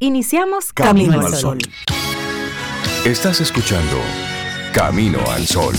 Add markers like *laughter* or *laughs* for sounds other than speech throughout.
Iniciamos Camino, al Sol. Estás escuchando Camino al Sol.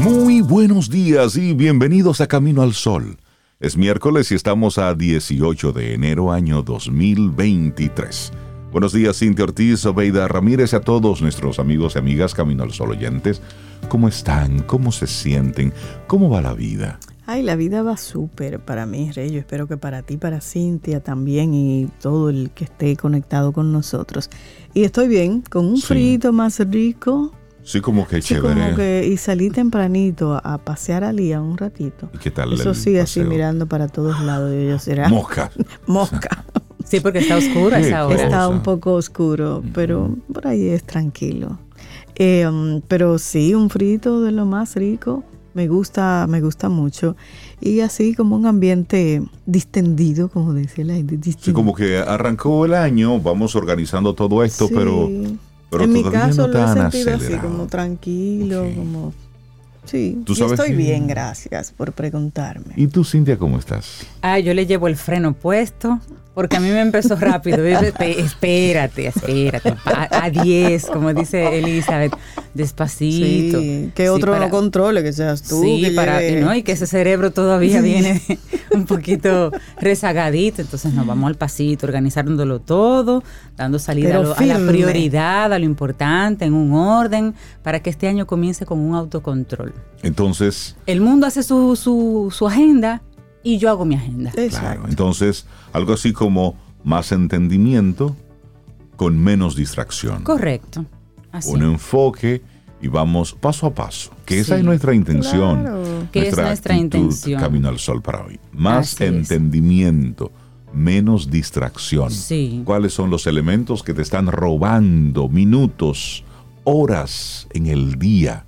Muy buenos días y bienvenidos a Camino al Sol. Es miércoles y estamos a 18 de enero año 2023. Buenos días, Cintia Ortiz, Obeida Ramírez y a todos nuestros amigos y amigas Camino al Sol oyentes. ¿Cómo están? ¿Cómo se sienten? ¿Cómo va la vida? Ay, la vida va súper para mí, Rey. Yo espero que para ti, para Cintia también y todo el que esté conectado con nosotros. Y estoy bien, con un frito más rico. Sí, como que chévere. y salí tempranito a, pasear a Lía un ratito. ¿Y qué tal? Eso sí, así mirando para todos lados. Y yo será. Mosca. *laughs* Mosca. *laughs* Sí, porque está oscuro esa hora. Está un poco oscuro, pero por ahí es tranquilo. Eh, pero sí, un frito de lo más rico. Me gusta, me gusta mucho. Y así como un ambiente distendido, como dice la gente. Sí, como que arrancó el año, vamos organizando todo esto, pero, pero, En mi caso lo he sentido así, como tranquilo, como Sí, yo estoy bien, gracias por preguntarme. ¿Y tú, Cintia, cómo estás? Ah, yo le llevo el freno puesto, porque a mí me empezó rápido. espérate, espérate. A 10, como dice Elizabeth, despacito. Sí, que otro no controle, que seas tú. Sí, para, ¿no? y que ese cerebro todavía viene *laughs* un poquito rezagadito. Entonces nos vamos al pasito, organizándolo todo, dando salida a, a, la prioridad, a lo importante, en un orden, para que este año comience con un autocontrol. Entonces... El mundo hace su, su, su agenda y yo hago mi agenda. Claro, entonces algo así como más entendimiento con menos distracción. Correcto. Un enfoque y vamos paso a paso. Que esa es nuestra intención. Claro. Que es nuestra intención. Camino al sol para hoy. Más entendimiento, menos distracción. Sí. ¿Cuáles son los elementos que te están robando minutos, horas en el día?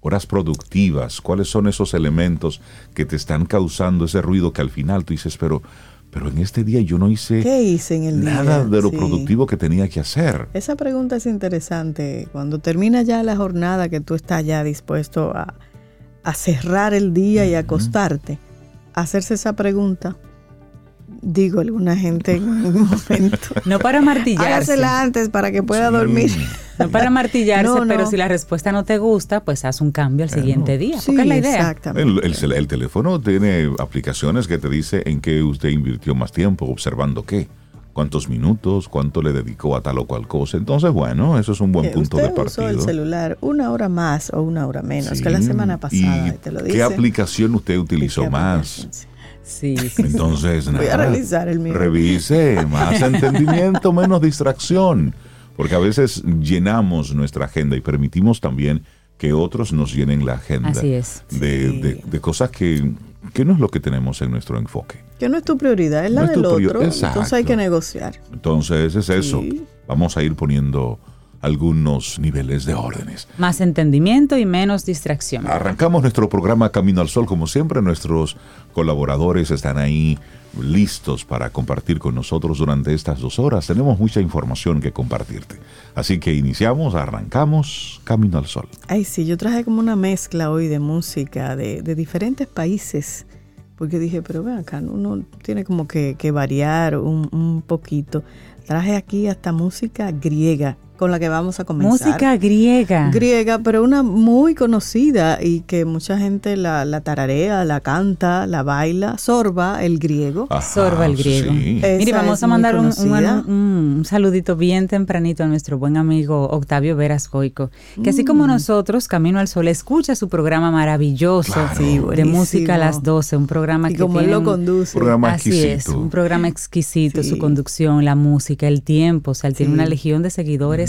Horas productivas, cuáles son esos elementos que te están causando ese ruido que al final tú dices, pero, pero en este día yo no hice, nada de lo productivo que tenía que hacer. Esa pregunta es interesante. Cuando termina ya la jornada que tú estás ya dispuesto a, cerrar el día y acostarte, hacerse esa pregunta, digo alguna gente en un *laughs* momento. No para martillarse. Hágasela antes para que pueda dormir. No para martillarse, *laughs* pero si la respuesta no te gusta, pues haz un cambio al siguiente día. porque es la idea. Exactamente. El, teléfono tiene aplicaciones que te dice en qué usted invirtió más tiempo, observando qué cuántos minutos, cuánto le dedicó a tal o cual cosa. Entonces, bueno, eso es un buen punto de partida. Usó el celular una hora más o una hora menos que la semana pasada. te lo ¿Qué aplicación usted utilizó más? Sí, sí, Entonces, Voy a revisar el mío. Revise, más entendimiento, menos distracción. Porque a veces llenamos nuestra agenda y permitimos también que otros nos llenen la agenda Así es. de, de, cosas que, que, no es lo que tenemos en nuestro enfoque. Que no es tu prioridad, es la del otro. Entonces hay que negociar. Entonces es eso. Vamos a ir poniendo algunos niveles de órdenes. Más entendimiento y menos distracción. Arrancamos nuestro programa Camino al Sol, como siempre, nuestros colaboradores están ahí listos para compartir con nosotros durante estas dos horas. Tenemos mucha información que compartirte. Así que iniciamos, arrancamos Camino al Sol. Ay, sí, yo traje como una mezcla hoy de música de, diferentes países. Porque dije, pero ven acá, uno tiene como que, variar un, un poquito. Traje aquí hasta música griega con la que vamos a comenzar. Música griega. Griega, pero una muy conocida y que mucha gente la, la tararea, la canta, la baila. Sorba, el griego. Sorba, el griego. Mire, vamos a mandar un, saludito bien tempranito a nuestro buen amigo Octavio Veras Goico, que así como mm. nosotros, Camino al Sol, escucha su programa maravilloso de música a las 12, un programa y que como él lo conduce. Un programa así exquisito. es, un programa exquisito, su conducción, la música, el tiempo, o sea, él tiene una legión de seguidores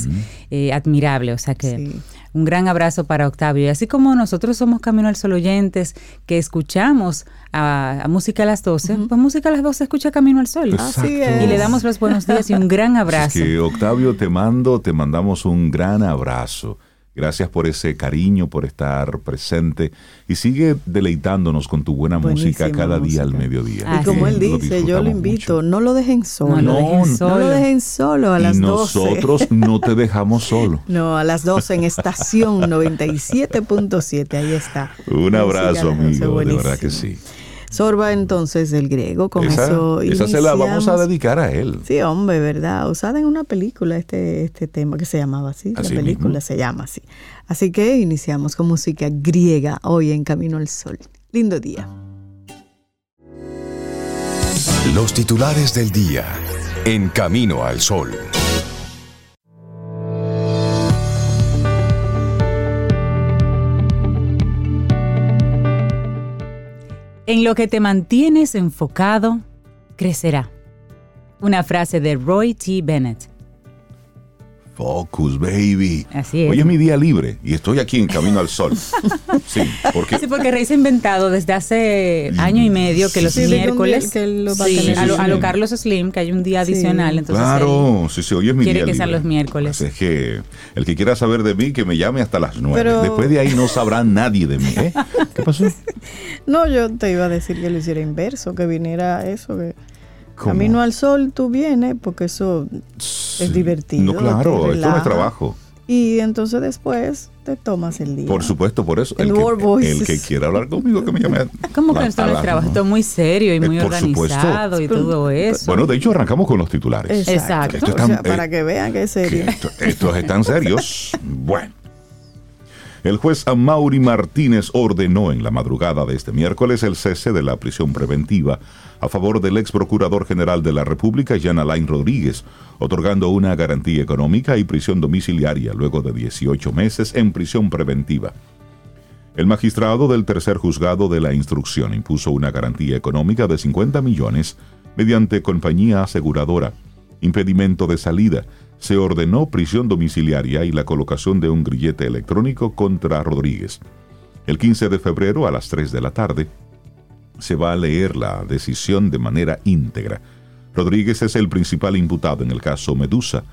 eh, admirable. O sea que un gran abrazo para Octavio. Y así como nosotros somos Camino al Sol oyentes que escuchamos a, Música a las 12, pues Música a las 12 escucha Camino al Sol. Y le damos los buenos días y un gran abrazo. que Octavio te mando, te mandamos un gran abrazo. Gracias por ese cariño, por estar presente y sigue deleitándonos con tu buena música cada día al mediodía. y como él dice, yo lo invito, no lo dejen solo. No, lo dejen solo, a las y nosotros no te dejamos solo. *laughs* No, a las 12 en estación 97.7, ahí está. Un abrazo, amigo, de verdad que sí. Sorba entonces del griego, con esa, eso Esa se la vamos a dedicar a él. Sí, hombre, ¿verdad? Usada en una película este, este tema que se llamaba así. la película se llama así. Así que iniciamos con música griega hoy en Camino al Sol. Lindo día. Los titulares del día en Camino al Sol. En lo que te mantienes enfocado, crecerá. Una frase de Roy T. Bennett. Focus, baby. Así es. Hoy es mi día libre y estoy aquí en Camino al Sol. *laughs* Sí, porque... Sí, porque Rey se ha inventado desde hace año y medio que los miércoles... a, lo, Carlos Slim, que hay un día adicional. Entonces claro, sí, sí, hoy es mi día libre. Quiere que sean los miércoles. es que el que quiera saber de mí, que me llame hasta las nueve. Después de ahí no sabrá nadie de mí. ¿eh? *laughs* ¿Qué pasó? No, yo te iba a decir que lo hiciera inverso, que viniera eso, que Camino al sol tú vienes porque eso es divertido. No, claro, esto no es trabajo. Y entonces después te tomas el día. Por supuesto, por eso. El, que, el que quiera hablar conmigo, que me llame. *laughs* ¿Cómo que esto no es trabajo? Esto es muy serio y eh, muy organizado y todo eso. Bueno, de hecho, arrancamos con los titulares. Exacto. para que vean que es serio. estos están serios. *laughs* bueno. El juez Amaury Martínez ordenó en la madrugada de este miércoles el cese de la prisión preventiva a favor del ex procurador general de la República, Jan Alain Rodríguez, otorgando una garantía económica y prisión domiciliaria luego de 18 meses en prisión preventiva. El magistrado del tercer juzgado de la instrucción impuso una garantía económica de 50 millones mediante compañía aseguradora, impedimento de salida, se ordenó prisión domiciliaria y la colocación de un grillete electrónico contra Rodríguez. El 15 de febrero a las 3 de la tarde se va a leer la decisión de manera íntegra. Rodríguez es el principal imputado en el caso Medusa,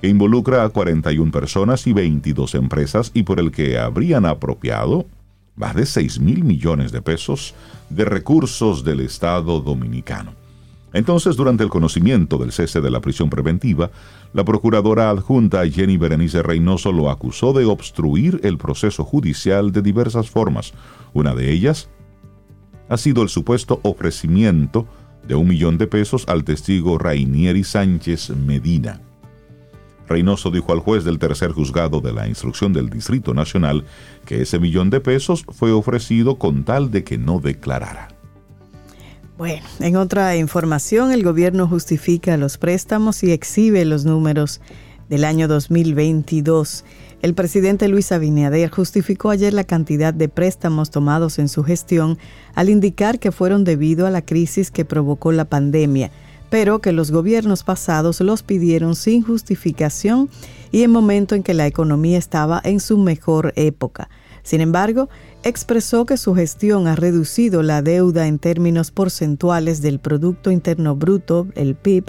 que involucra a 41 personas y 22 empresas y por el que habrían apropiado más de 6 mil millones de pesos de recursos del Estado dominicano. Entonces, durante el conocimiento del cese de la prisión preventiva, la procuradora adjunta Jenny Berenice Reynoso lo acusó de obstruir el proceso judicial de diversas formas. Una de ellas ha sido el supuesto ofrecimiento de un millón de pesos al testigo Rainieri Sánchez Medina. Reynoso dijo al juez del tercer juzgado de la instrucción del Distrito Nacional que ese millón de pesos fue ofrecido con tal de que no declarara. Bueno, en otra información, el gobierno justifica los préstamos y exhibe los números del año 2022. El presidente Luis Abinader justificó ayer la cantidad de préstamos tomados en su gestión al indicar que fueron debido a la crisis que provocó la pandemia, pero que los gobiernos pasados los pidieron sin justificación y en momento en que la economía estaba en su mejor época. Sin embargo, expresó que su gestión ha reducido la deuda en términos porcentuales del Producto Interno Bruto, el PIB,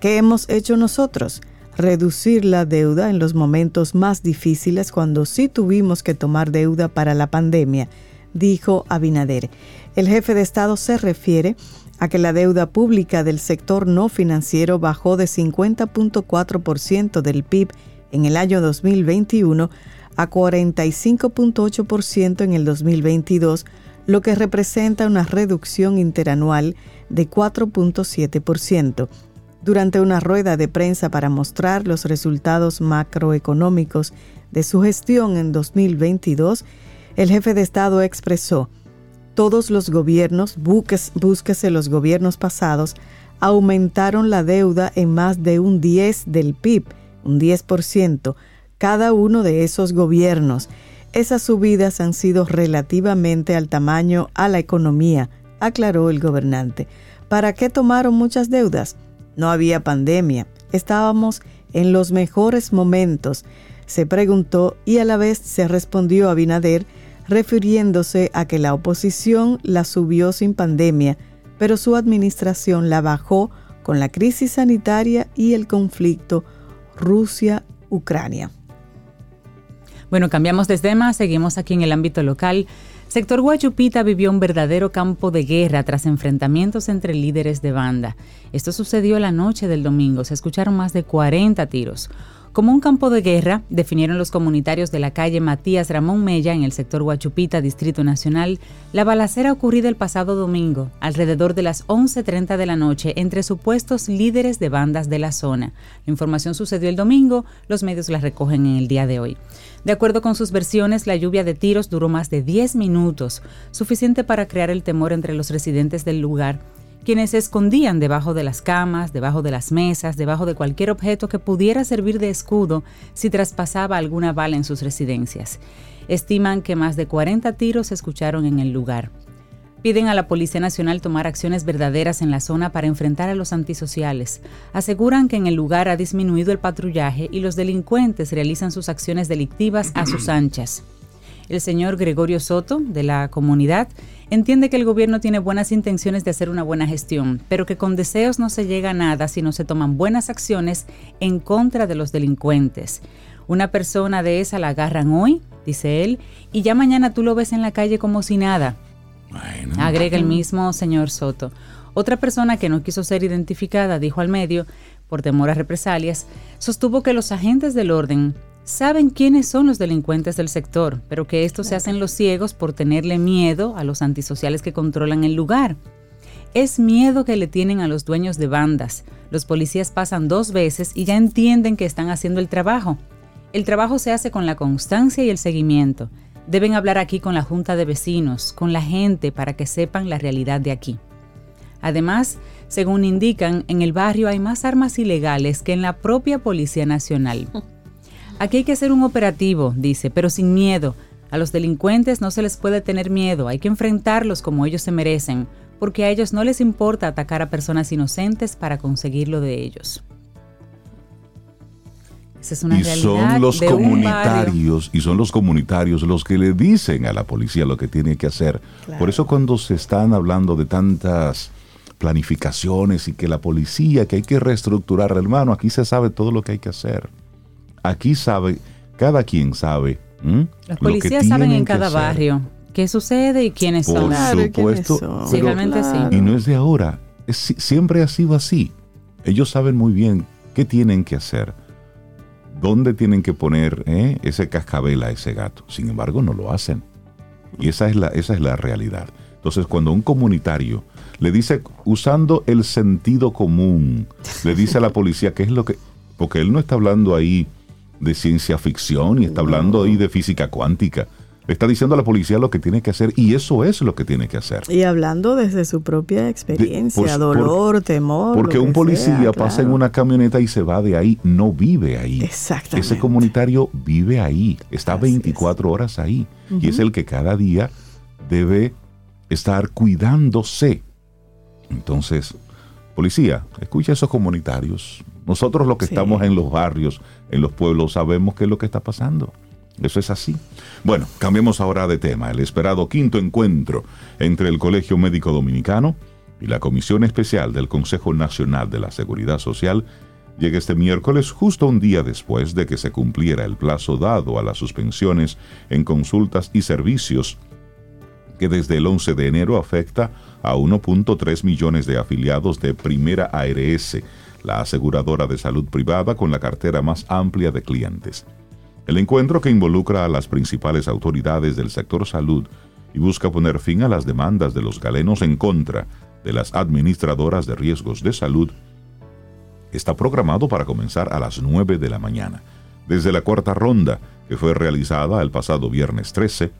que hemos hecho nosotros, reducir la deuda en los momentos más difíciles cuando sí tuvimos que tomar deuda para la pandemia, dijo Abinader. El jefe de Estado se refiere a que la deuda pública del sector no financiero bajó de 50.4% del PIB en el año 2021 a 45.8% en el 2022, lo que representa una reducción interanual de 4.7%. Durante una rueda de prensa para mostrar los resultados macroeconómicos de su gestión en 2022, el jefe de Estado expresó, todos los gobiernos, búsquese los gobiernos pasados, aumentaron la deuda en más de un 10 del PIB, un 10%, cada uno de esos gobiernos. Esas subidas han sido relativamente al tamaño a la economía, aclaró el gobernante. ¿Para qué tomaron muchas deudas? No había pandemia, estábamos en los mejores momentos, se preguntó y a la vez se respondió a Binader refiriéndose a que la oposición la subió sin pandemia, pero su administración la bajó con la crisis sanitaria y el conflicto Rusia-Ucrania. Bueno, cambiamos de tema, seguimos aquí en el ámbito local. Sector Guachupita vivió un verdadero campo de guerra tras enfrentamientos entre líderes de banda. Esto sucedió la noche del domingo, se escucharon más de 40 tiros. Como un campo de guerra, definieron los comunitarios de la calle Matías Ramón Mella en el sector Huachupita, Distrito Nacional, la balacera ocurrida el pasado domingo, alrededor de las 11.30 de la noche, entre supuestos líderes de bandas de la zona. La información sucedió el domingo, los medios la recogen en el día de hoy. De acuerdo con sus versiones, la lluvia de tiros duró más de 10 minutos, suficiente para crear el temor entre los residentes del lugar quienes se escondían debajo de las camas, debajo de las mesas, debajo de cualquier objeto que pudiera servir de escudo si traspasaba alguna bala en sus residencias. Estiman que más de 40 tiros se escucharon en el lugar. Piden a la Policía Nacional tomar acciones verdaderas en la zona para enfrentar a los antisociales. Aseguran que en el lugar ha disminuido el patrullaje y los delincuentes realizan sus acciones delictivas a sus *clears throat* anchas. El señor Gregorio Soto, de la comunidad, entiende que el gobierno tiene buenas intenciones de hacer una buena gestión, pero que con deseos no se llega a nada si no se toman buenas acciones en contra de los delincuentes. Una persona de esa la agarran hoy, dice él, y ya mañana tú lo ves en la calle como si nada. Agrega el mismo señor Soto. Otra persona que no quiso ser identificada dijo al medio, por temor a represalias, sostuvo que los agentes del orden saben quiénes son los delincuentes del sector, pero que estos se hacen los ciegos por tenerle miedo a los antisociales que controlan el lugar. Es miedo que le tienen a los dueños de bandas. Los policías pasan dos veces y ya entienden que están haciendo el trabajo. El trabajo se hace con la constancia y el seguimiento. Deben hablar aquí con la junta de vecinos, con la gente, para que sepan la realidad de aquí. Además, según indican, en el barrio hay más armas ilegales que en la propia Policía Nacional. *laughs* Aquí hay que hacer un operativo, dice, pero sin miedo. A los delincuentes no se les puede tener miedo, hay que enfrentarlos como ellos se merecen, porque a ellos no les importa atacar a personas inocentes para conseguirlo de ellos. Esa es una y son los comunitarios y son los comunitarios los que le dicen a la policía lo que tiene que hacer. Por eso cuando se están hablando de tantas planificaciones y que la policía, que hay que reestructurar, hermano, aquí se sabe todo lo que hay que hacer. Aquí sabe, cada quien sabe. Los policías saben en cada barrio qué sucede y quiénes son. Por supuesto. sí, realmente sí. Y no es de ahora, siempre ha sido así. Ellos saben muy bien qué tienen que hacer, dónde tienen que poner eh, ese cascabel a ese gato. Sin embargo, no lo hacen. Y esa es, la, esa es la realidad. Entonces, cuando un comunitario le dice, usando el sentido común, le dice a la policía qué es lo que... Porque él no está hablando ahí de ciencia ficción y está hablando ahí de física cuántica. Le está diciendo a la policía lo que tiene que hacer y eso es lo que tiene que hacer. Y hablando desde su propia experiencia, dolor, temor. Porque un policía pasa en una camioneta y se va de ahí, no vive ahí. Exactamente. Ese comunitario vive ahí, está 24 horas ahí y es el que cada día debe estar cuidándose. Entonces, policía, escucha a esos comunitarios, nosotros los que estamos en los barrios, en los pueblos, sabemos qué es lo que está pasando. Eso es así. Bueno, cambiemos ahora de tema. El esperado quinto encuentro entre el Colegio Médico Dominicano y la Comisión Especial del Consejo Nacional de la Seguridad Social llega este miércoles justo un día después de que se cumpliera el plazo dado a las suspensiones en consultas y servicios que desde el 11 de enero afecta a 1.3 millones de afiliados de Primera ARS la aseguradora de salud privada con la cartera más amplia de clientes. El encuentro que involucra a las principales autoridades del sector salud y busca poner fin a las demandas de los galenos en contra de las administradoras de riesgos de salud está programado para comenzar a las 9 de la mañana. Desde la cuarta ronda, que fue realizada el pasado viernes 13,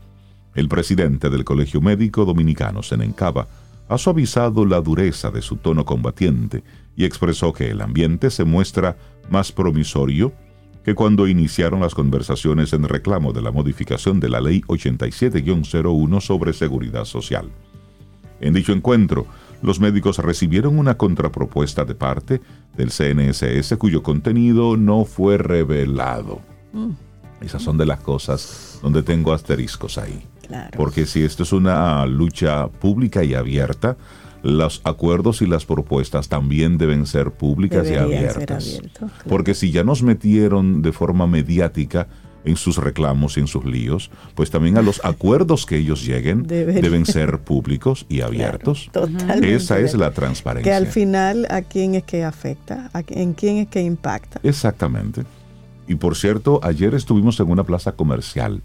el presidente del Colegio Médico Dominicano, Senencaba, ha suavizado la dureza de su tono combatiente y expresó que el ambiente se muestra más promisorio que cuando iniciaron las conversaciones en reclamo de la modificación de la Ley 87-01 sobre seguridad social. En dicho encuentro, los médicos recibieron una contrapropuesta de parte del CNSS cuyo contenido no fue revelado. Mm. Esas son de las cosas donde tengo asteriscos ahí. Porque si esto es una lucha pública y abierta, los acuerdos y las propuestas también deben ser públicas y abiertas. Porque si ya nos metieron de forma mediática en sus reclamos y en sus líos, pues también a los *laughs* acuerdos que ellos lleguen deben ser públicos y abiertos. Esa es la transparencia. Que al final a quién es que afecta, en quién es que impacta. Exactamente. Y por cierto, ayer estuvimos en una plaza comercial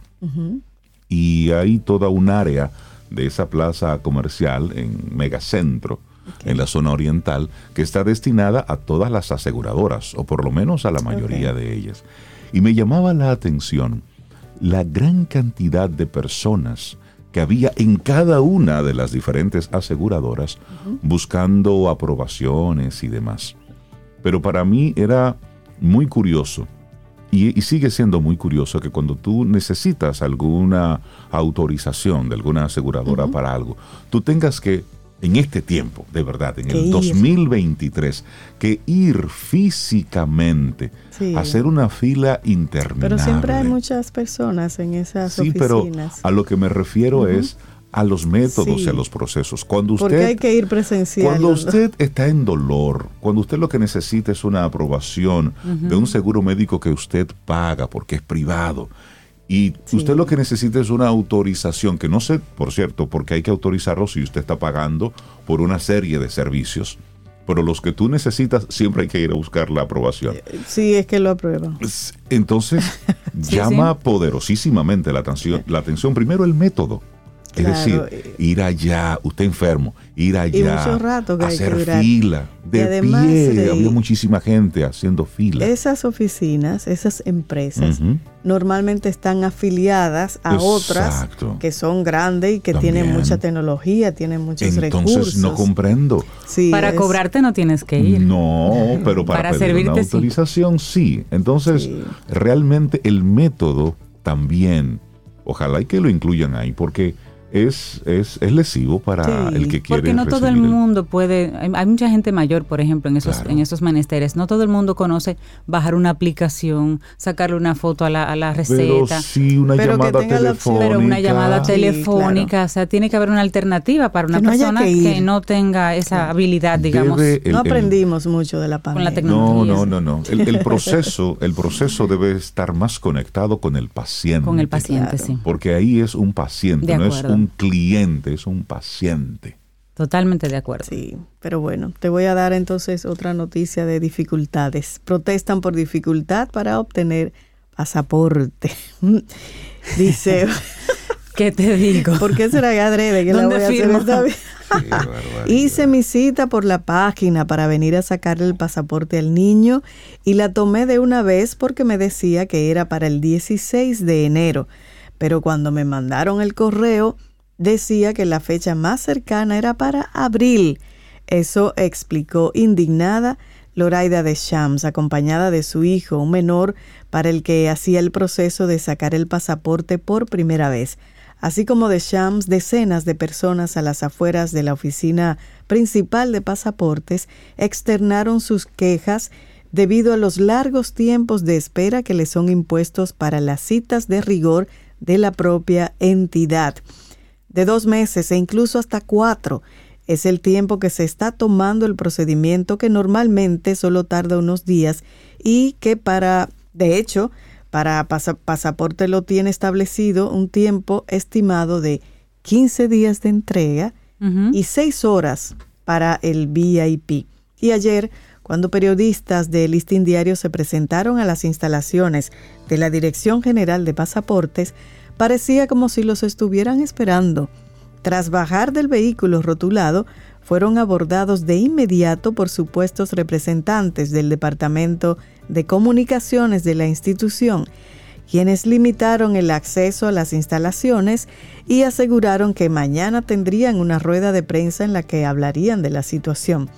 y hay toda un área de esa plaza comercial en Megacentro, en la zona oriental, que está destinada a todas las aseguradoras, o por lo menos a la mayoría de ellas. Y me llamaba la atención la gran cantidad de personas que había en cada una de las diferentes aseguradoras buscando aprobaciones y demás. Pero para mí era muy curioso y, sigue siendo muy curioso que cuando tú necesitas alguna autorización de alguna aseguradora para algo, tú tengas que en este tiempo, de verdad, en el 2023, que ir físicamente, a hacer una fila interminable. Pero siempre hay muchas personas en esas sí, pero a lo que me refiero es a los métodos y a los procesos. Cuando usted, Porque hay que ir presencial. Cuando usted está en dolor, cuando usted lo que necesita es una aprobación de un seguro médico que usted paga porque es privado, y usted lo que necesita es una autorización, que no sé, por cierto, porque hay que autorizarlo si usted está pagando por una serie de servicios. Pero los que tú necesitas, siempre hay que ir a buscar la aprobación. Eh, sí, es que lo aprueban. Entonces, *laughs* llama poderosísimamente la atención, la atención primero el método. Es decir, ir allá, usted enfermo, ir allá, hacer fila, de pie, había muchísima gente haciendo fila. Esas oficinas, esas empresas, normalmente están afiliadas a otras que son grandes y que tienen mucha tecnología, tienen muchos recursos. Entonces no comprendo. para cobrarte no tienes que ir. No, pero para, pedir una autorización sí. Entonces, realmente el método también, ojalá y que lo incluyan ahí, porque es, es, es lesivo para el que quiere. Porque no todo el mundo puede, hay, mucha gente mayor, por ejemplo, en esos, en esos menesteres, no todo el mundo conoce bajar una aplicación, sacarle una foto a la, a la receta. Pero sí, una llamada telefónica. Pero una llamada telefónica, o sea, tiene que haber una alternativa para una persona que, no tenga esa habilidad, digamos. no aprendimos mucho de la pandemia. Con la no, no, no, no. El, proceso, el proceso debe estar más conectado con el paciente. Con el paciente, sí. Porque ahí es un paciente, no es un un cliente, es un paciente. Totalmente de acuerdo. Sí, pero bueno, te voy a dar entonces otra noticia de dificultades. Protestan por dificultad para obtener pasaporte. *laughs* Dice... *laughs* ¿Qué te digo? ¿Por qué será que adrede que la voy a hacer esta vez? *laughs* Hice mi cita por la página para venir a sacarle el pasaporte al niño y la tomé de una vez porque me decía que era para el 16 de enero. Pero cuando me mandaron el correo, decía que la fecha más cercana era para abril. Eso explicó indignada Loraida de Shams, acompañada de su hijo, un menor, para el que hacía el proceso de sacar el pasaporte por primera vez. Así como de Shams, decenas de personas a las afueras de la oficina principal de pasaportes externaron sus quejas debido a los largos tiempos de espera que les son impuestos para las citas de rigor de la propia entidad. De dos meses e incluso hasta cuatro es el tiempo que se está tomando el procedimiento que normalmente solo tarda unos días y que para, de hecho, para pasaporte lo tiene establecido un tiempo estimado de 15 días de entrega y 6 horas para el VIP. Y ayer, cuando periodistas de Listín Diario se presentaron a las instalaciones de la Dirección General de Pasaportes, parecía como si los estuvieran esperando. Tras bajar del vehículo rotulado, fueron abordados de inmediato por supuestos representantes del Departamento de Comunicaciones de la institución, quienes limitaron el acceso a las instalaciones y aseguraron que mañana tendrían una rueda de prensa en la que hablarían de la situación.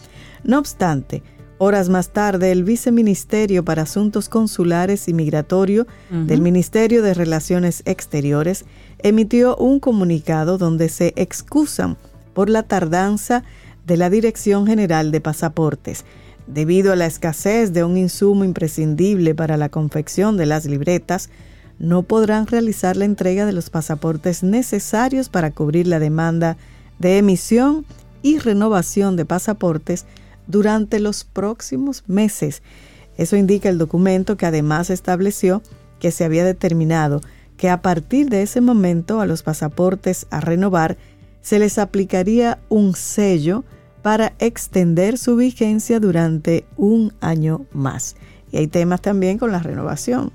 No obstante, Horas más tarde, el Viceministerio para Asuntos Consulares y Migratorio del Ministerio de Relaciones Exteriores emitió un comunicado donde se excusan por la tardanza de la Dirección General de Pasaportes. Debido a la escasez de un insumo imprescindible para la confección de las libretas, no podrán realizar la entrega de los pasaportes necesarios para cubrir la demanda de emisión y renovación de pasaportes durante los próximos meses. Eso indica el documento que además estableció que se había determinado que a partir de ese momento a los pasaportes a renovar se les aplicaría un sello para extender su vigencia durante un año más. Y hay temas también con la renovación.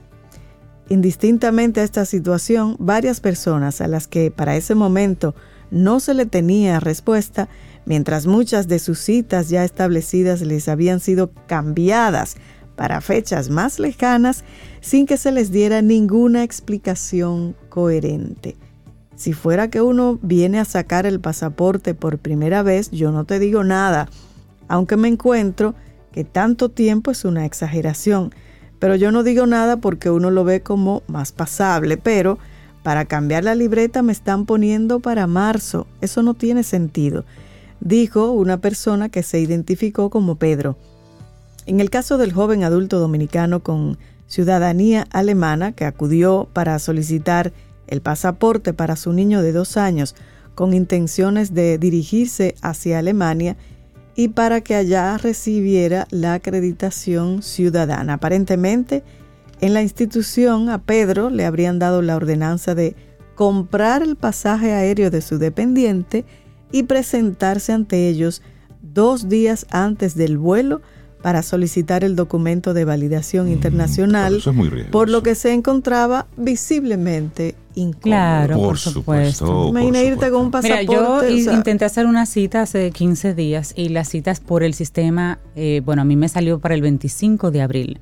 Indistintamente a esta situación, varias personas a las que para ese momento no se le tenía respuesta, mientras muchas de sus citas ya establecidas les habían sido cambiadas para fechas más lejanas sin que se les diera ninguna explicación coherente. Si fuera que uno viene a sacar el pasaporte por primera vez, yo no te digo nada, aunque me encuentro que tanto tiempo es una exageración. Pero yo no digo nada porque uno lo ve como más pasable, pero para cambiar la libreta me están poniendo para marzo. Eso no tiene sentido, dijo una persona que se identificó como Pedro. En el caso del joven adulto dominicano con ciudadanía alemana que acudió para solicitar el pasaporte para su niño de dos años con intenciones de dirigirse hacia Alemania y para que allá recibiera la acreditación ciudadana. Aparentemente, en la institución a Pedro le habrían dado la ordenanza de comprar el pasaje aéreo de su dependiente y presentarse ante ellos dos días antes del vuelo para solicitar el documento de validación mm, internacional, por lo que se encontraba visiblemente incómodo. Claro, por, supuesto. Imagina irte con un pasaporte. Mira, yo intenté hacer una cita hace 15 días y las citas por el sistema, eh, bueno, a mí me salió para el 25 de abril.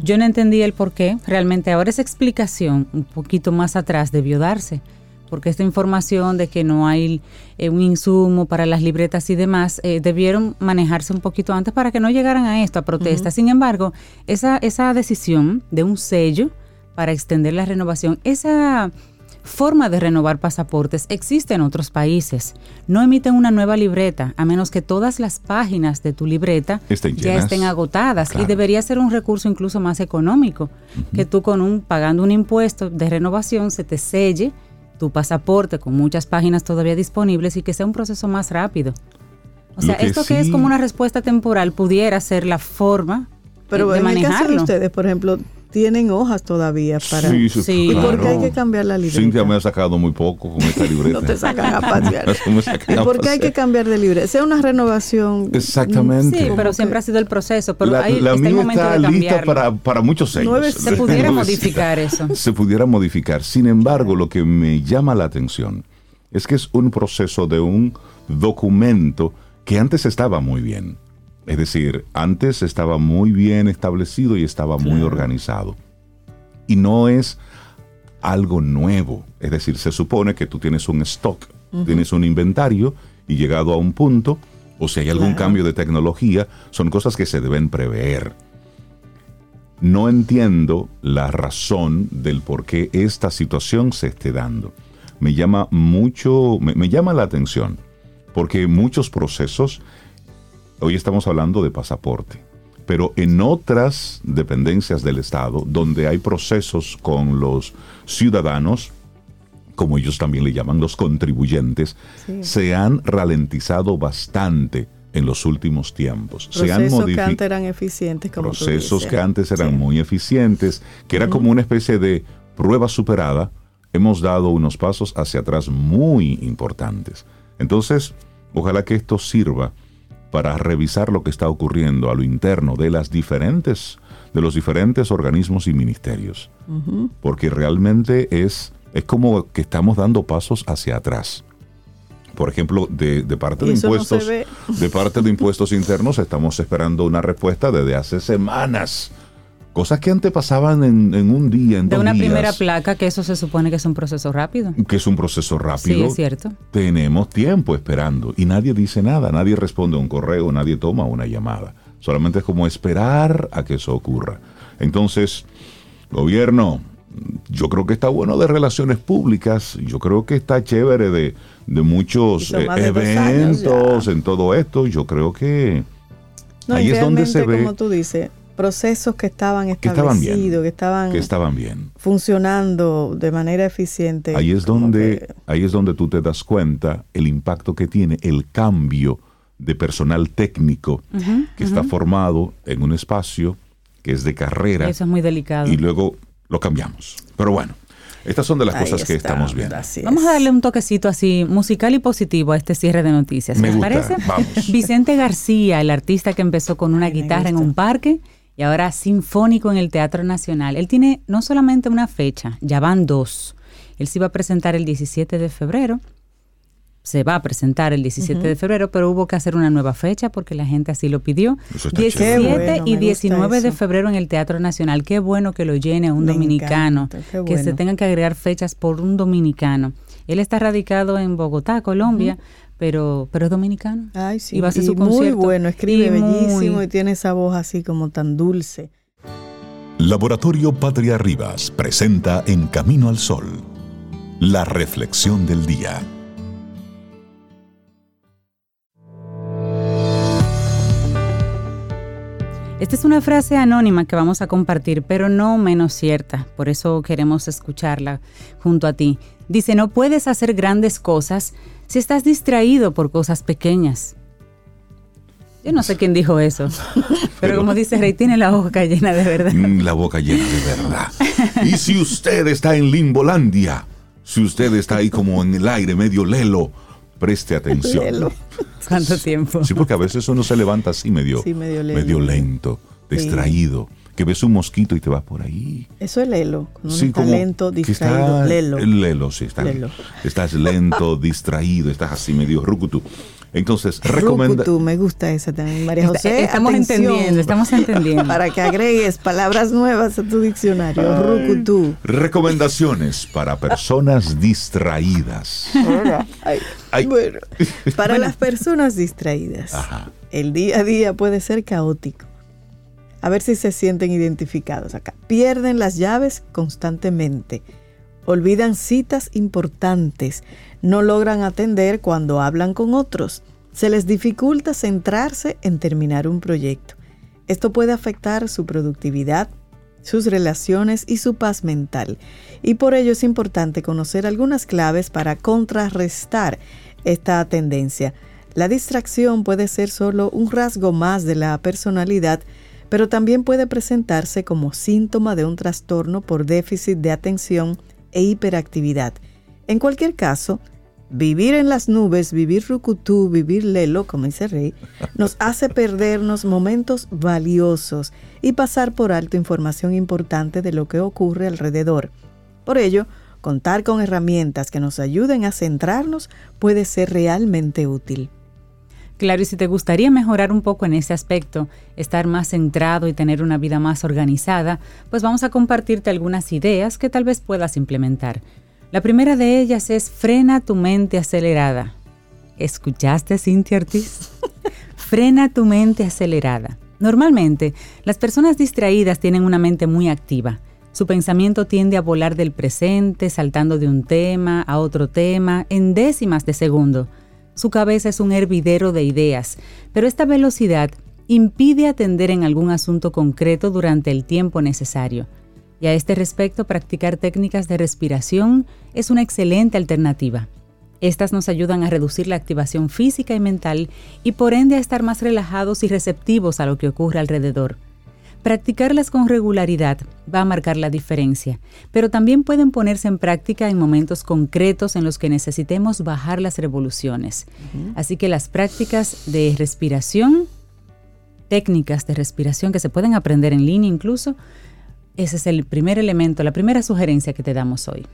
Mm. Yo no entendí el por qué. Realmente ahora esa explicación, un poquito más atrás, debió darse porque esta información de que no hay eh, un insumo para las libretas y demás, eh, debieron manejarse un poquito antes para que no llegaran a esto, a protestas. Sin embargo, esa, esa decisión de un sello para extender la renovación, esa forma de renovar pasaportes existe en otros países. No emiten una nueva libreta a menos que todas las páginas de tu libreta ya estén agotadas y debería ser un recurso incluso más económico que tú con un pagando un impuesto de renovación se te selle tu pasaporte con muchas páginas todavía disponibles y que sea un proceso más rápido. O sea, esto que es como una respuesta temporal pudiera ser la forma Pero de, manejarlo. ustedes, por ejemplo, tienen hojas todavía para... Sí, sí, ¿Y por qué hay que cambiar la libreta? Cintia me ha sacado muy poco con esta libreta. *laughs* no te sacan a pasear. *laughs* ¿Y por qué hay que cambiar de libreta? Sea una renovación... Exactamente. Sí, pero siempre ha sido el proceso. Pero la, hay, la está mía momento está de lista para, para muchos años. Se pudiera modificar eso. *laughs* Se pudiera modificar. Sin embargo, lo que me llama la atención es que es un proceso de un documento que antes estaba muy bien. Es decir, antes estaba muy bien establecido y estaba muy organizado y no es algo nuevo. Es decir, se supone que tú tienes un stock, tienes un inventario y llegado a un punto, o si hay algún cambio de tecnología, son cosas que se deben prever. No entiendo la razón del por qué esta situación se esté dando. Me llama mucho, me llama la atención, porque muchos procesos, hoy estamos hablando de pasaporte, pero en otras dependencias del Estado, donde hay procesos con los ciudadanos, como ellos también le llaman los contribuyentes, se han ralentizado bastante en los últimos tiempos. Procesos que antes eran eficientes. Como procesos que antes eran muy eficientes, que era como una especie de prueba superada, hemos dado unos pasos hacia atrás muy importantes. Entonces, ojalá que esto sirva para revisar lo que está ocurriendo a lo interno de las diferentes de los diferentes organismos y ministerios. Porque realmente es, es como que estamos dando pasos hacia atrás. Por ejemplo, de, parte de impuestos, de parte de impuestos internos, estamos esperando una respuesta desde hace semanas Cosas que antes pasaban en, un día, en De una primera placa, que eso se supone que es un proceso rápido. Que es un proceso rápido. Sí, es cierto. Tenemos tiempo esperando y nadie dice nada, nadie responde a un correo, nadie toma una llamada. Solamente es como esperar a que eso ocurra. Entonces, gobierno, yo creo que está bueno de relaciones públicas, yo creo que está chévere de, muchos eh, eventos en todo esto, yo creo que ahí es donde se ve... Como tú dices, procesos que estaban establecidos, que estaban, que estaban, bien. funcionando de manera eficiente. Ahí es donde ahí es donde tú te das cuenta el impacto que tiene el cambio de personal técnico que está formado en un espacio que es de carrera. Eso es muy delicado. Y luego lo cambiamos. Pero bueno, estas son de las cosas que estamos viendo. Vamos a darle un toquecito así musical y positivo a este cierre de noticias. Me parece? Vamos. Vicente García, el artista que empezó con una guitarra en un parque y ahora sinfónico en el Teatro Nacional. Él tiene no solamente una fecha, ya van dos. Él se iba a presentar el 17 de febrero se va a presentar el 17 de febrero, pero hubo que hacer una nueva fecha porque la gente así lo pidió. 17 y 19 de febrero en el Teatro Nacional. Qué bueno que lo llene un dominicano, que se tengan que agregar fechas por un dominicano. Él está radicado en Bogotá, Colombia. Pero, pero es dominicano. Ay, sí. Y va a ser su muy bueno, escribe bellísimo y tiene esa voz así como tan dulce. Laboratorio Patria Rivas presenta En Camino al Sol, la reflexión del día. Esta es una frase anónima que vamos a compartir, pero no menos cierta, por eso queremos escucharla junto a ti. Dice, no puedes hacer grandes cosas si estás distraído por cosas pequeñas. Yo no sé quién dijo eso, *laughs* pero, como dice Rey, tiene la boca llena de verdad. Mm, la boca llena de verdad. Y si usted está en Limbolandia, si usted está ahí como en el aire, medio lelo, preste atención. ¿Cuánto tiempo? Sí, porque a veces uno se levanta así medio, medio, lento, distraído. Que ves un mosquito y te vas por ahí. Eso es lelo, con un talento distraído. lelo. Lelo, sí, estás lento, *laughs* distraído, estás así medio rucutu. Entonces, recomienda. me gusta esa también, María José. Estamos entendiendo, estamos entendiendo. *laughs* Para que agregues palabras nuevas a tu diccionario. Rucutú. Recomendaciones para personas distraídas. Bueno, *laughs* para las personas distraídas, el día a día puede ser caótico. A ver si se sienten identificados acá. Pierden las llaves constantemente. Olvidan citas importantes no logran atender cuando hablan con otros. Se les dificulta centrarse en terminar un proyecto. Esto puede afectar su productividad, sus relaciones y su paz mental. Y por ello es importante conocer algunas claves para contrarrestar esta tendencia. La distracción puede ser solo un rasgo más de la personalidad, pero también puede presentarse como síntoma de un trastorno por déficit de atención e hiperactividad. En cualquier caso, vivir en las nubes, vivir rucutú, vivir lelo, como dice Rey, nos hace perdernos momentos valiosos y pasar por alto información importante de lo que ocurre alrededor. Por ello, contar con herramientas que nos ayuden a centrarnos puede ser realmente útil. Claro, y si te gustaría mejorar un poco en ese aspecto, estar más centrado y tener una vida más organizada, pues vamos a compartirte algunas ideas que tal vez puedas implementar. La primera de ellas es frena tu mente acelerada. ¿Escuchaste, Cintia Ortiz? *laughs* frena tu mente acelerada. Normalmente, las personas distraídas tienen una mente muy activa. Su pensamiento tiende a volar del presente, saltando de un tema a otro tema en décimas de segundo. Su cabeza es un hervidero de ideas, pero esta velocidad impide atender en algún asunto concreto durante el tiempo necesario. Y a este respecto, practicar técnicas de respiración es una excelente alternativa. Estas nos ayudan a reducir la activación física y mental y por ende a estar más relajados y receptivos a lo que ocurre alrededor. Practicarlas con regularidad va a marcar la diferencia, pero también pueden ponerse en práctica en momentos concretos en los que necesitemos bajar las revoluciones. Así que las prácticas de respiración, técnicas de respiración que se pueden aprender en línea incluso, ese es el primer elemento, la primera sugerencia que te damos hoy.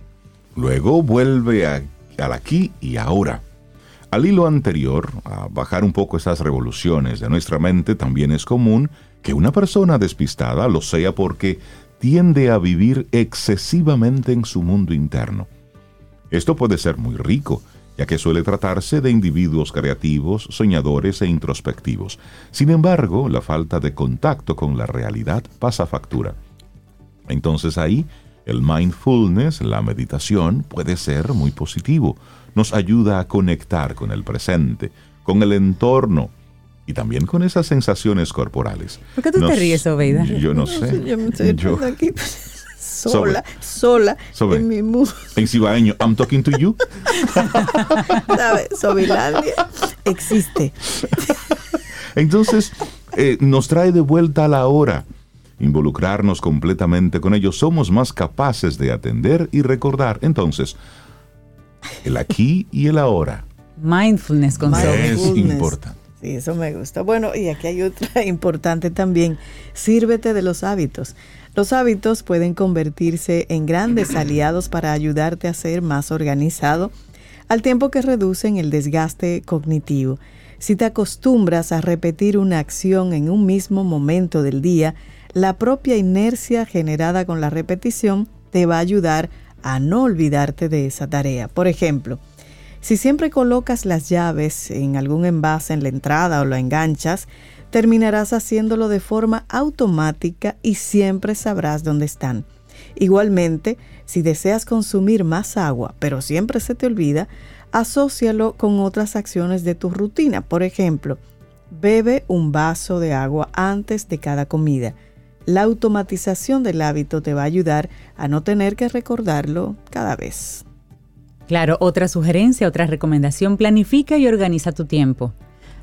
Luego vuelve al aquí y ahora. Al hilo anterior, a bajar un poco esas revoluciones de nuestra mente, también es común que una persona despistada lo sea porque tiende a vivir excesivamente en su mundo interno. Esto puede ser muy rico, ya que suele tratarse de individuos creativos, soñadores e introspectivos. Sin embargo, la falta de contacto con la realidad pasa factura. Entonces ahí el mindfulness, la meditación, puede ser muy positivo. Nos ayuda a conectar con el presente, con el entorno y también con esas sensaciones corporales. ¿Por qué tú te ríes, Obeida? Yo no *laughs* sé. Yo me estoy yo, aquí *laughs* sola, sola, en mi mundo. En cibaeño, I'm talking to you. *laughs* ¿Sabes? Sobilandia existe. Entonces, eh, nos trae de vuelta a la hora involucrarnos completamente con ellos, somos más capaces de atender y recordar. Entonces, el aquí y el ahora. Mindfulness con Es importante. Sí, eso me gusta. Bueno, y aquí hay otra *laughs* importante también. Sírvete de los hábitos. Los hábitos pueden convertirse en grandes *clears throat* aliados para ayudarte a ser más organizado, al tiempo que reducen el desgaste cognitivo. Si te acostumbras a repetir una acción en un mismo momento del día, la propia inercia generada con la repetición te va a ayudar a no olvidarte de esa tarea. Por ejemplo, si siempre colocas las llaves en algún envase en la entrada o lo enganchas, terminarás haciéndolo de forma automática y siempre sabrás dónde están. Igualmente, si deseas consumir más agua, pero siempre se te olvida, asócialo con otras acciones de tu rutina. Por ejemplo, bebe un vaso de agua antes de cada comida. La automatización del hábito te va a ayudar a no tener que recordarlo cada vez. Claro, otra sugerencia, otra recomendación, planifica y organiza tu tiempo.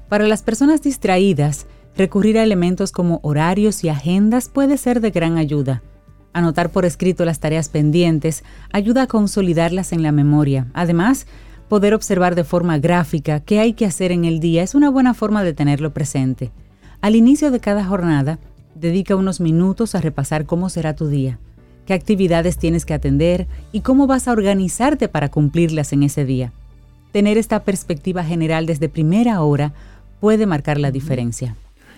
Para las personas distraídas, recurrir a elementos como horarios y agendas puede ser de gran ayuda. Anotar por escrito las tareas pendientes ayuda a consolidarlas en la memoria. Además, poder observar de forma gráfica qué hay que hacer en el día es una buena forma de tenerlo presente. Al inicio de cada jornada, Dedica unos minutos a repasar cómo será tu día, qué actividades tienes que atender y cómo vas a organizarte para cumplirlas en ese día. Tener esta perspectiva general desde primera hora puede marcar la diferencia.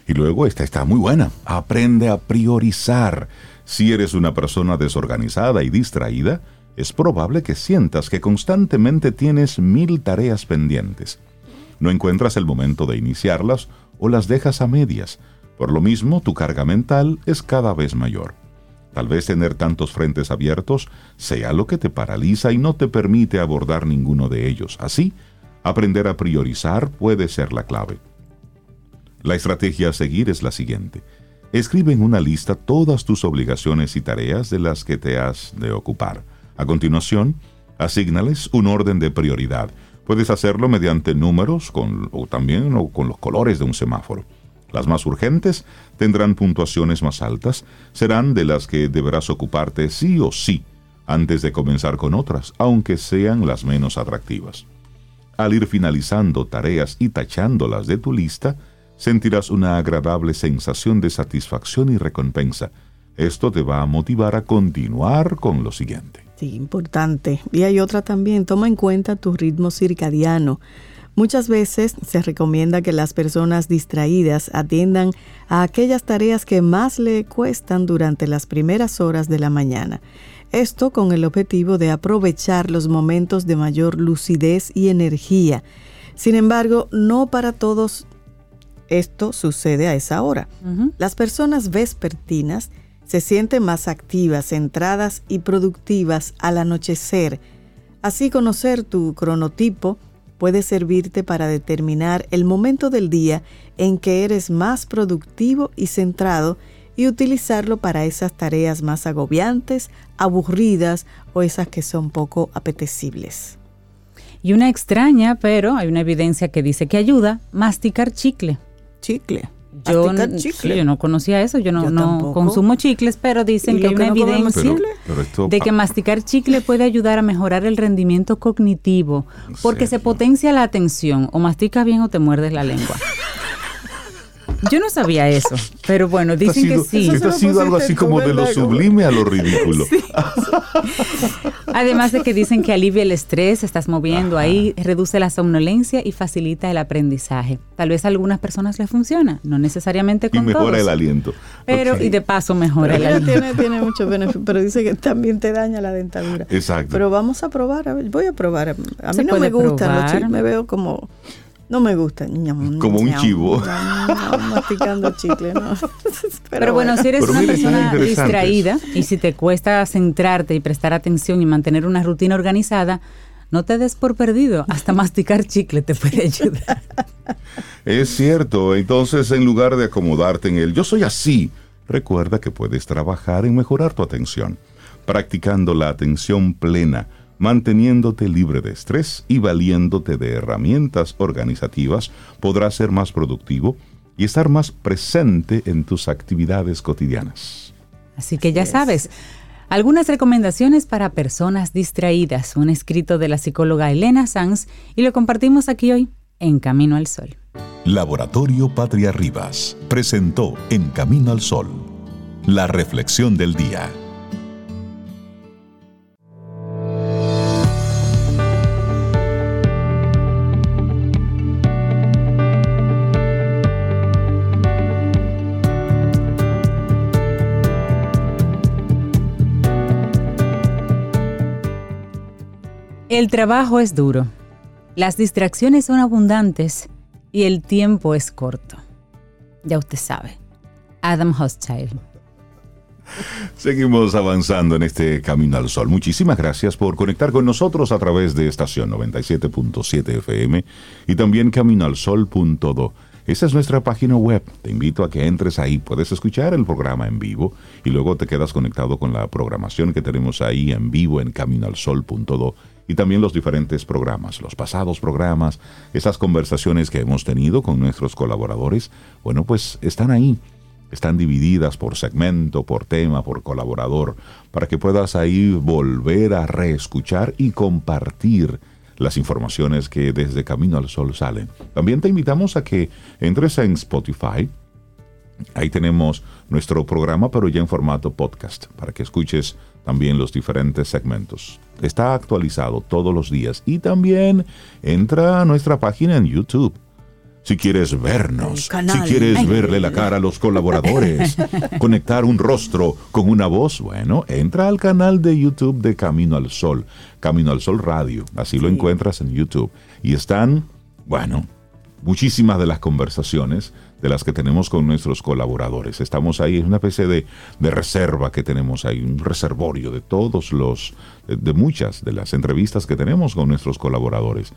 Y luego esta está muy buena. Aprende a priorizar. Si eres una persona desorganizada y distraída, es probable que sientas que constantemente tienes mil tareas pendientes. No encuentras el momento de iniciarlas o las dejas a medias por lo mismo, tu carga mental es cada vez mayor. Tal vez tener tantos frentes abiertos sea lo que te paraliza y no te permite abordar ninguno de ellos. Así, aprender a priorizar puede ser la clave. La estrategia a seguir es la siguiente. Escribe en una lista todas tus obligaciones y tareas de las que te has de ocupar. A continuación, asígnales un orden de prioridad. Puedes hacerlo mediante números o también o con los colores de un semáforo. Las más urgentes tendrán puntuaciones más altas, serán de las que deberás ocuparte sí o sí antes de comenzar con otras, aunque sean las menos atractivas. Al ir finalizando tareas y tachándolas de tu lista, sentirás una agradable sensación de satisfacción y recompensa. Esto te va a motivar a continuar con lo siguiente. Sí, importante. Y hay otra también, toma en cuenta tu ritmo circadiano. Muchas veces se recomienda que las personas distraídas atiendan a aquellas tareas que más le cuestan durante las primeras horas de la mañana. Esto con el objetivo de aprovechar los momentos de mayor lucidez y energía. Sin embargo, no para todos esto sucede a esa hora. Las personas vespertinas se sienten más activas, centradas y productivas al anochecer. Así conocer tu cronotipo puede servirte para determinar el momento del día en que eres más productivo y centrado y utilizarlo para esas tareas más agobiantes, aburridas o esas que son poco apetecibles. Y una extraña, pero hay una evidencia que dice que ayuda, masticar chicle. Chicle. Yo, yo no conocía eso, yo no, consumo chicles, pero dicen que hay una evidencia de que masticar chicle puede ayudar a mejorar el rendimiento cognitivo, porque se potencia la atención, o masticas bien o te muerdes la lengua. *laughs* Yo no sabía eso, pero bueno, dicen que sí. Esto ha sido algo así como de lo sublime a lo ridículo. *laughs* Además de que dicen que alivia el estrés, estás moviendo ahí, reduce la somnolencia y facilita el aprendizaje. Tal vez a algunas personas les funciona, no necesariamente con Y mejora el aliento. Pero, y de paso mejora el aliento. Tiene, tiene muchos beneficios, pero dice que también te daña la dentadura. Exacto. Pero vamos a probar, a ver, voy a probar. A mí no me gustan los chiles, me veo como no me gusta. Como un chivo. masticando chicle, no. *laughs* Pero, bueno, si eres una persona distraída y si te cuesta centrarte y prestar atención y mantener una rutina organizada, no te des por perdido. Hasta *laughs* masticar chicle te puede ayudar. Es cierto. Entonces, en lugar de acomodarte en el yo soy así, recuerda que puedes trabajar en mejorar tu atención, practicando la atención plena manteniéndote libre de estrés y valiéndote de herramientas organizativas, podrás ser más productivo y estar más presente en tus actividades cotidianas. Así que ya sabes, algunas recomendaciones para personas distraídas, un escrito de la psicóloga Elena Sanz y lo compartimos aquí hoy en Camino al Sol. Laboratorio Patria Rivas presentó En Camino al Sol, la reflexión del día. El trabajo es duro, las distracciones son abundantes y el tiempo es corto. Ya usted sabe. Adam Hostile. Seguimos avanzando en este Camino al Sol. Muchísimas gracias por conectar con nosotros a través de estación 97.7 FM y también caminoalsol.do. Esa es nuestra página web. Te invito a que entres ahí. Puedes escuchar el programa en vivo y luego te quedas conectado con la programación que tenemos ahí en vivo en caminoalsol.do y también los diferentes programas, los pasados programas, esas conversaciones que hemos tenido con nuestros colaboradores, bueno, pues están ahí, están divididas por segmento, por tema, por colaborador, para que puedas ahí volver a reescuchar y compartir las informaciones que desde Camino al Sol salen. También te invitamos a que entres en Spotify, Ahí tenemos nuestro programa, pero ya en formato podcast, para que escuches también los diferentes segmentos. Está actualizado todos los días y también entra a nuestra página en YouTube. Si quieres vernos, si quieres verle la cara a los colaboradores, *laughs* conectar un rostro con una voz, bueno, entra al canal de YouTube de Camino al Sol, Camino al Sol Radio, así lo encuentras en YouTube. Y están, bueno, muchísimas de las conversaciones de las que tenemos con nuestros colaboradores. Estamos ahí, es una especie de, reserva que tenemos ahí, un reservorio de todos los, de, muchas de las entrevistas que tenemos con nuestros colaboradores.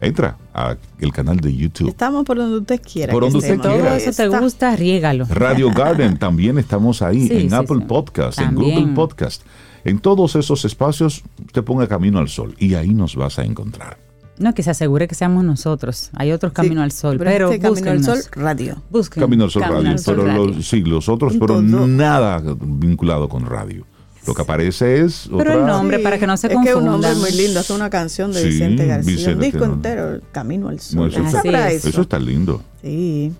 Entra al canal de YouTube. Estamos por donde usted quiera. Por donde usted quiera. Todo eso te gusta, riégalo. Radio *laughs* Garden también estamos ahí, en Apple Podcast, en Google Podcast. En todos esos espacios, usted ponga Camino al Sol y ahí nos vas a encontrar. No, que se asegure que seamos nosotros. Hay otros Camino al Sol, pero, este Camino al Sol Radio. Camino al Sol Radio, pero Los, sí, los otros, pero nada vinculado con radio. Lo que aparece es. Pero el nombre, para que no se confundan. Es que un nombre muy lindo, hace una canción de Vicente García. un disco entero, Camino al Sol. eso, está, eso? está lindo. Sí.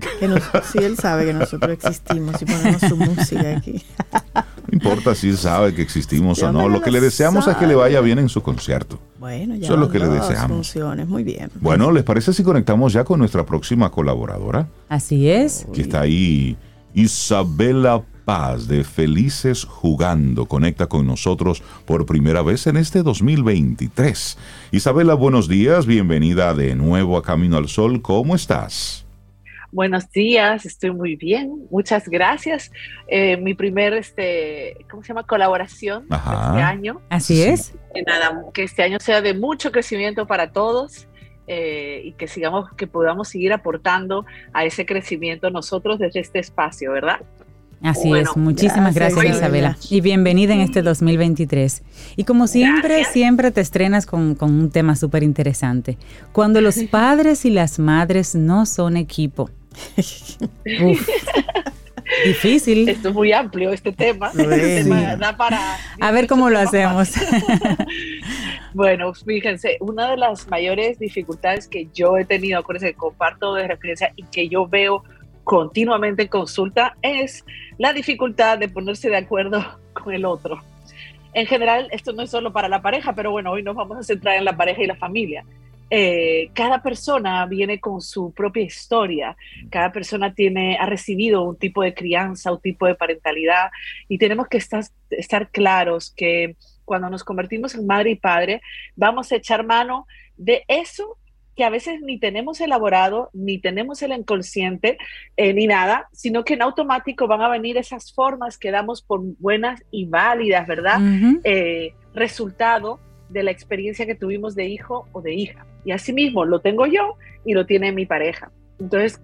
Que sí, él sabe que nosotros existimos y ponemos su música aquí. No importa si él sabe que existimos o no. Lo que le deseamos es que le vaya bien en su concierto. Bueno, ya Eso es lo que le deseamos. Funciones. Muy bien. Bueno, ¿les parece si conectamos ya con nuestra próxima colaboradora? Así es. Que está ahí Isabela Paz de Felices Jugando. Conecta con nosotros por primera vez en este 2023. Isabela, buenos días. Bienvenida de nuevo a Camino al Sol. ¿Cómo estás? Buenos días, estoy muy bien, muchas gracias. Eh, mi primer, este, ¿cómo se llama? Colaboración este año. Así es. Que, nada, que este año sea de mucho crecimiento para todos eh, y que sigamos, que podamos seguir aportando a ese crecimiento nosotros desde este espacio, ¿verdad? Así es, muchísimas gracias, Isabela y bienvenida en este 2023. Y como siempre, siempre te estrenas con, con un tema súper interesante. Cuando los *laughs* padres y las madres no son equipo. *laughs* Difícil. Esto es muy amplio, este tema. A ver cómo lo hacemos. *laughs* bueno, fíjense, una de las mayores dificultades que yo he tenido, que comparto de referencia y que yo veo continuamente en consulta es la dificultad de ponerse de acuerdo *laughs* con el otro. En general, esto no es solo para la pareja, pero bueno, hoy nos vamos a centrar en la pareja y la familia. Eh, cada persona viene con su propia historia, cada persona tiene, ha recibido un tipo de crianza, un tipo de parentalidad y tenemos que estar, estar claros que cuando nos convertimos en madre y padre, vamos a echar mano de eso que a veces ni tenemos elaborado, ni tenemos el inconsciente, eh, ni nada, sino que en automático van a venir esas formas que damos por buenas y válidas, ¿verdad? Eh, resultado de la experiencia que tuvimos de hijo o de hija. Y asimismo lo tengo yo y lo tiene mi pareja. Entonces,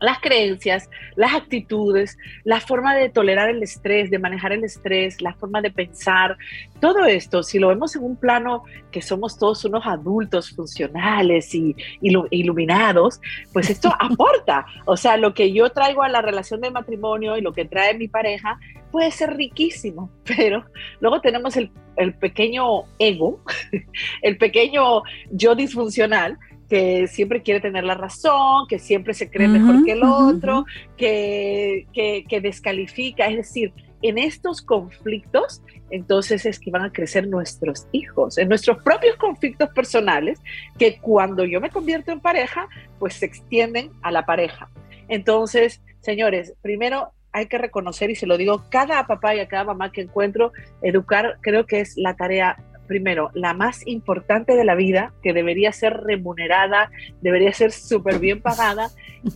las creencias, las actitudes, la forma de tolerar el estrés, de manejar el estrés, la forma de pensar, todo esto, si lo vemos en un plano que somos todos unos adultos funcionales y iluminados, pues esto *laughs* aporta. O sea, lo que yo traigo a la relación de matrimonio y lo que trae mi pareja, puede ser riquísimo, *laughs* pero luego tenemos el, el pequeño ego, *laughs* el pequeño yo disfuncional, que siempre quiere tener la razón, que siempre se cree mejor que el otro, que, que, que, descalifica. Es decir, en estos conflictos, entonces es que van a crecer nuestros hijos, en nuestros propios conflictos personales, que cuando yo me convierto en pareja, pues se extienden a la pareja. Entonces, señores, primero hay que reconocer, y se lo digo cada papá y a cada mamá que encuentro, educar creo que es la tarea primero, la más importante de la vida, que debería ser remunerada, debería ser súper bien pagada,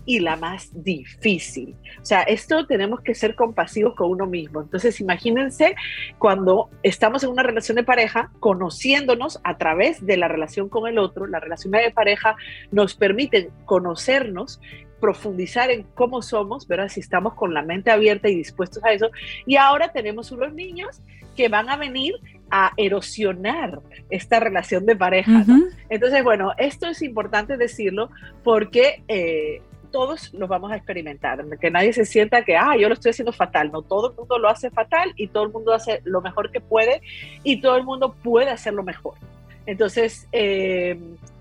y la más difícil. O sea, esto tenemos que ser compasivos con uno mismo. Entonces, imagínense cuando estamos en una relación de pareja, conociéndonos a través de la relación con el otro, la relación de pareja nos permite conocernos profundizar en cómo somos, ¿verdad? Si estamos con la mente abierta y dispuestos a eso. Y ahora tenemos unos niños que van a venir a erosionar esta relación de pareja. Entonces, bueno, esto es importante decirlo porque eh, todos los vamos a experimentar, que nadie se sienta que, ah, yo lo estoy haciendo fatal, no, todo el mundo lo hace fatal y todo el mundo hace lo mejor que puede y todo el mundo puede hacerlo mejor. Entonces, eh,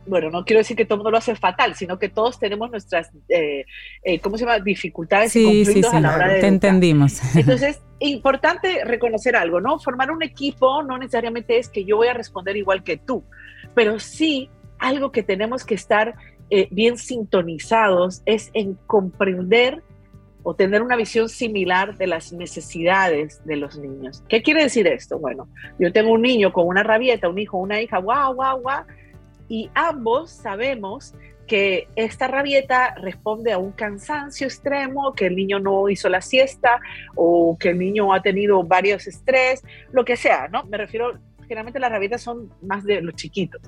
bueno, no quiero decir que todo el mundo lo hace fatal, sino que todos tenemos nuestras, eh, ¿cómo se llama?, dificultades y conflictos a la hora de... Te entendimos. *laughs* Entonces, importante reconocer algo, ¿no? Formar un equipo no necesariamente es que yo voy a responder igual que tú, pero sí algo que tenemos que estar eh, bien sintonizados es en comprender o tener una visión similar de las necesidades de los niños. ¿Qué quiere decir esto? Bueno, yo tengo un niño con una rabieta, un hijo, una hija, guau, guau, guau, y ambos sabemos que esta rabieta responde a un cansancio extremo, que el niño no hizo la siesta o que el niño ha tenido varios estrés, lo que sea, ¿no? Me refiero, generalmente las rabietas son más de los chiquitos.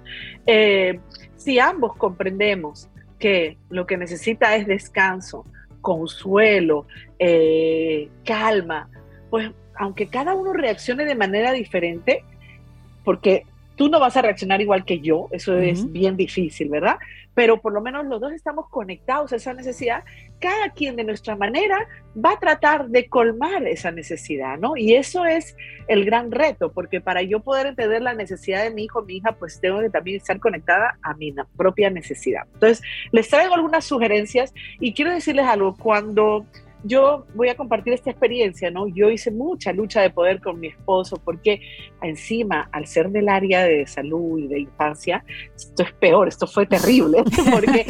Eh, si ambos comprendemos que lo que necesita es descanso, consuelo, eh, calma, pues aunque cada uno reaccione de manera diferente, porque tú no vas a reaccionar igual que yo, eso es bien difícil, ¿verdad? Pero por lo menos los dos estamos conectados a esa necesidad, cada quien de nuestra manera va a tratar de colmar esa necesidad, ¿no? Y eso es el gran reto, porque para yo poder entender la necesidad de mi hijo, mi hija, pues tengo que también estar conectada a mi propia necesidad. Entonces, les traigo algunas sugerencias y quiero decirles algo, cuando yo voy a compartir esta experiencia, ¿no? Yo hice mucha lucha de poder con mi esposo porque encima, al ser del área de salud y de infancia, esto es peor, esto fue terrible, *laughs* porque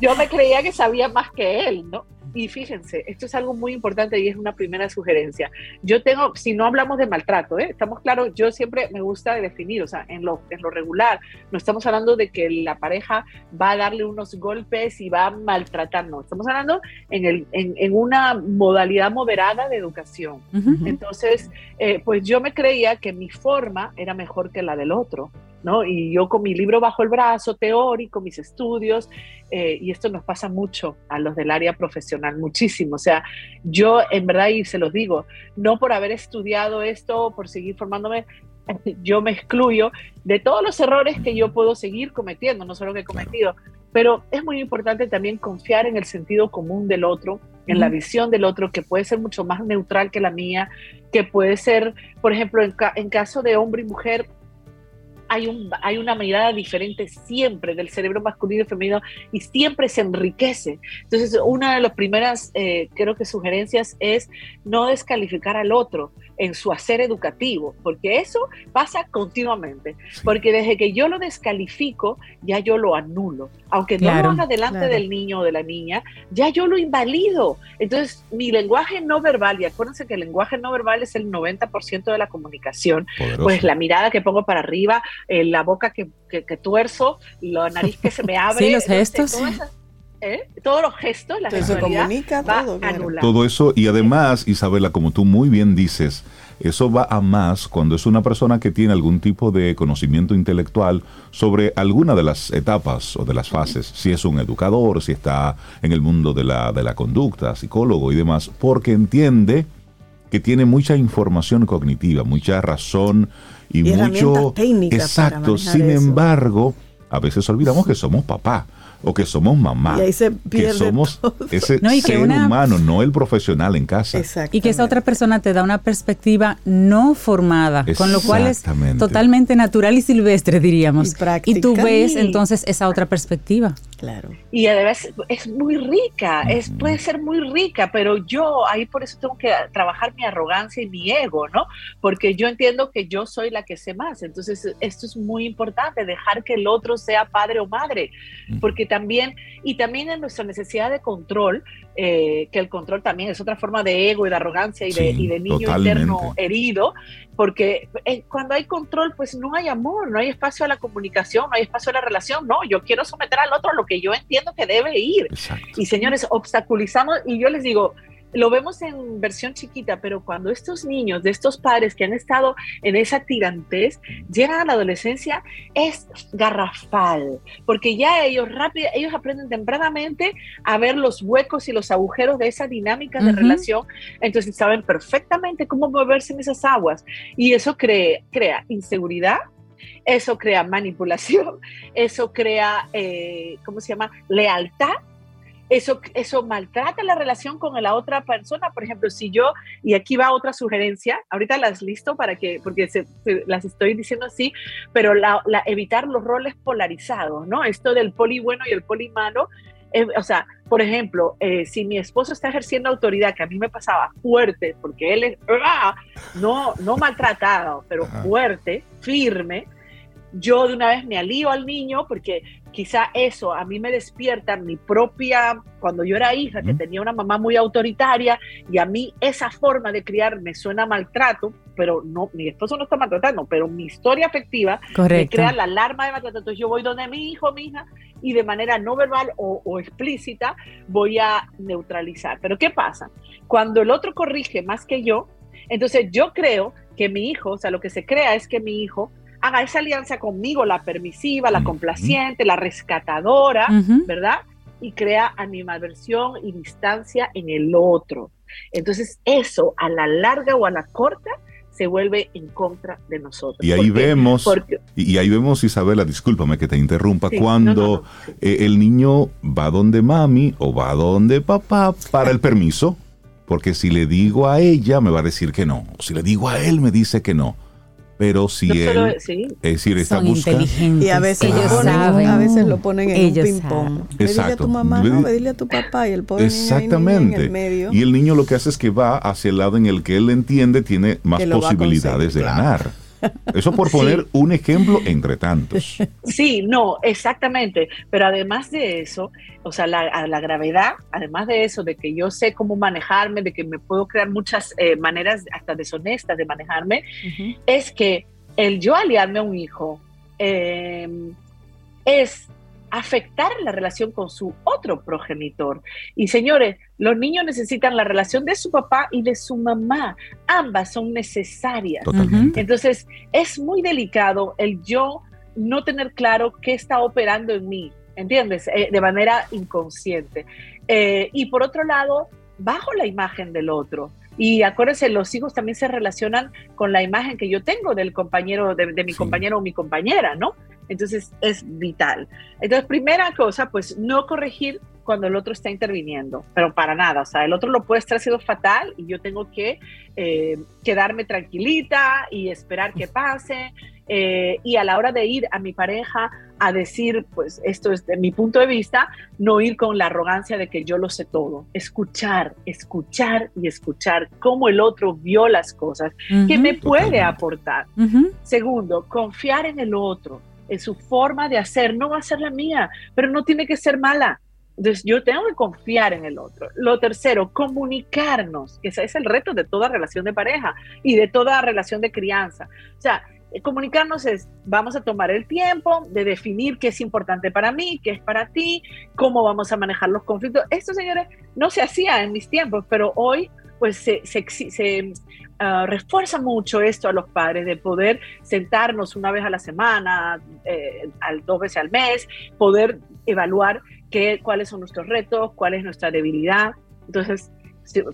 yo me creía que sabía más que él, ¿no? Y fíjense, esto es algo muy importante y es una primera sugerencia. Yo tengo, si no hablamos de maltrato, ¿eh? estamos claros, yo siempre me gusta definir, o sea, en lo, en lo regular, no estamos hablando de que la pareja va a darle unos golpes y va a maltratar, no, estamos hablando en, el, en, en una modalidad moderada de educación. Entonces, eh, pues yo me creía que mi forma era mejor que la del otro. ¿No? Y yo con mi libro bajo el brazo, teórico, mis estudios, eh, y esto nos pasa mucho a los del área profesional, muchísimo. O sea, yo en verdad, y se los digo, no por haber estudiado esto, por seguir formándome, *laughs* yo me excluyo de todos los errores que yo puedo seguir cometiendo, no solo que he cometido, pero es muy importante también confiar en el sentido común del otro, en la visión del otro, que puede ser mucho más neutral que la mía, que puede ser, por ejemplo, en, en caso de hombre y mujer, hay, un, hay una mirada diferente siempre del cerebro masculino y femenino y siempre se enriquece. Entonces, una de las primeras, eh, creo que sugerencias es no descalificar al otro en su hacer educativo, porque eso pasa continuamente, porque desde que yo lo descalifico, ya yo lo anulo, aunque no lo haga delante del niño o de la niña, ya yo lo invalido. Entonces, mi lenguaje no verbal, y acuérdense que el lenguaje no verbal es el 90% de la comunicación, pues la mirada que pongo para arriba, eh, la boca que, que, tuerzo, la nariz que se me *laughs* abre. Sí, los gestos. ¿Eh? todos los gestos, la se comunica todo, todo eso y además, Isabela, como tú muy bien dices, eso va a más cuando es una persona que tiene algún tipo de conocimiento intelectual sobre alguna de las etapas o de las fases, si es un educador, si está en el mundo de la, de la conducta, psicólogo y demás, porque entiende que tiene mucha información cognitiva, mucha razón y, mucho... Exacto, sin embargo a veces olvidamos que somos papá o que somos mamá. Y ahí se que somos *laughs* ese ser humano, no el profesional en casa. Y que esa otra persona te da una perspectiva no formada, con lo cual es totalmente natural y silvestre, diríamos. Y, tú ves entonces esa otra perspectiva. Claro. Y además es muy rica, es, puede ser muy rica, pero yo ahí por eso tengo que trabajar mi arrogancia y mi ego, ¿no? Porque yo entiendo que yo soy la que sé más. Entonces, esto es muy importante, dejar que el otro sea padre o madre, porque también, y también en nuestra necesidad de control, eh, que el control también es otra forma de ego y de arrogancia y, de, y de, niño interno herido, porque eh, cuando hay control, pues no hay amor, no hay espacio a la comunicación, no hay espacio a la relación, no, yo quiero someter al otro a lo que yo entiendo que debe ir. Y señores, obstaculizamos, y yo les digo, lo vemos en versión chiquita, pero cuando estos niños, de estos padres que han estado en esa tirantez, llegan a la adolescencia, es garrafal, porque ya ellos rápido, ellos aprenden tempranamente a ver los huecos y los agujeros de esa dinámica de relación, entonces saben perfectamente cómo moverse en esas aguas. Y eso crea, crea inseguridad, eso crea manipulación, *laughs* eso crea, eh, ¿cómo se llama? Lealtad eso, eso maltrata la relación con la otra persona. Por ejemplo, si yo, y aquí va otra sugerencia, ahorita las listo para que, porque las estoy diciendo así, pero la, evitar los roles polarizados, ¿no? Esto del poli bueno y el poli malo. Eh, o sea, por ejemplo, eh, si mi esposo está ejerciendo autoridad, que a mí me pasaba fuerte, porque él es, ¡ah! no, no maltratado, pero fuerte, firme, yo de una vez me alío al niño porque quizá eso a mí me despierta mi propia, cuando yo era hija, que tenía una mamá muy autoritaria y a mí esa forma de criar me suena maltrato, pero no, mi esposo no está maltratando, pero mi historia afectiva me crea la alarma de maltrato. Entonces yo voy donde mi hijo, mi hija, y de manera no verbal o, o explícita voy a neutralizar. Pero ¿qué pasa? Cuando el otro corrige más que yo, entonces yo creo que mi hijo, o sea, lo que se crea es que mi hijo haga esa alianza conmigo, la permisiva, la complaciente, la rescatadora, ¿verdad? Y crea animadversión y distancia en el otro. Entonces eso a la larga o a la corta se vuelve en contra de nosotros. Y ahí vemos, y ahí vemos, Isabela, discúlpame que te interrumpa, cuando eh, el niño va donde mami o va donde papá para el permiso, porque si le digo a ella me va a decir que no, si le digo a él me dice que no pero si él es decir está buscando y a veces ellos saben, a veces lo ponen en un ping pong dile a tu mamá no dile a tu papá y el pobre exactamente en el medio. y el niño lo que hace es que va hacia el lado en el que él entiende tiene más posibilidades de ganar eso por poner un ejemplo entre tantos. Sí, no, exactamente. Pero además de eso, o sea, la, la gravedad, además de eso, de que yo sé cómo manejarme, de que me puedo crear muchas eh, maneras hasta deshonestas de manejarme, es que el yo aliarme a un hijo eh, es afectar la relación con su otro progenitor. Y señores, los niños necesitan la relación de su papá y de su mamá. Ambas son necesarias. Entonces, es muy delicado el yo no tener claro qué está operando en mí, ¿entiendes? Eh, de manera inconsciente. Eh, y por otro lado, bajo la imagen del otro. Y acuérdense, los hijos también se relacionan con la imagen que yo tengo del compañero, de, mi compañero o mi compañera, ¿no? Entonces es vital. Entonces, primera cosa, pues no corregir cuando el otro está interviniendo, pero para nada, o sea, el otro lo puede estar haciendo fatal y yo tengo que eh, quedarme tranquilita y esperar que pase. Eh, y a la hora de ir a mi pareja a decir, pues esto es de mi punto de vista, no ir con la arrogancia de que yo lo sé todo, escuchar, escuchar y escuchar cómo el otro vio las cosas, que me puede aportar. Segundo, confiar en el otro, en su forma de hacer, no va a ser la mía, pero no tiene que ser mala. Entonces yo tengo que confiar en el otro. Lo tercero, comunicarnos, que ese es el reto de toda relación de pareja y de toda relación de crianza. O sea, eh, comunicarnos es, vamos a tomar el tiempo de definir qué es importante para mí, qué es para ti, cómo vamos a manejar los conflictos. Esto, señores, no se hacía en mis tiempos, pero hoy pues se, ah, refuerza mucho esto a los padres de poder sentarnos una vez a la semana, eh, al, dos veces al mes, poder evaluar qué, cuáles son nuestros retos, cuál es nuestra debilidad. Entonces,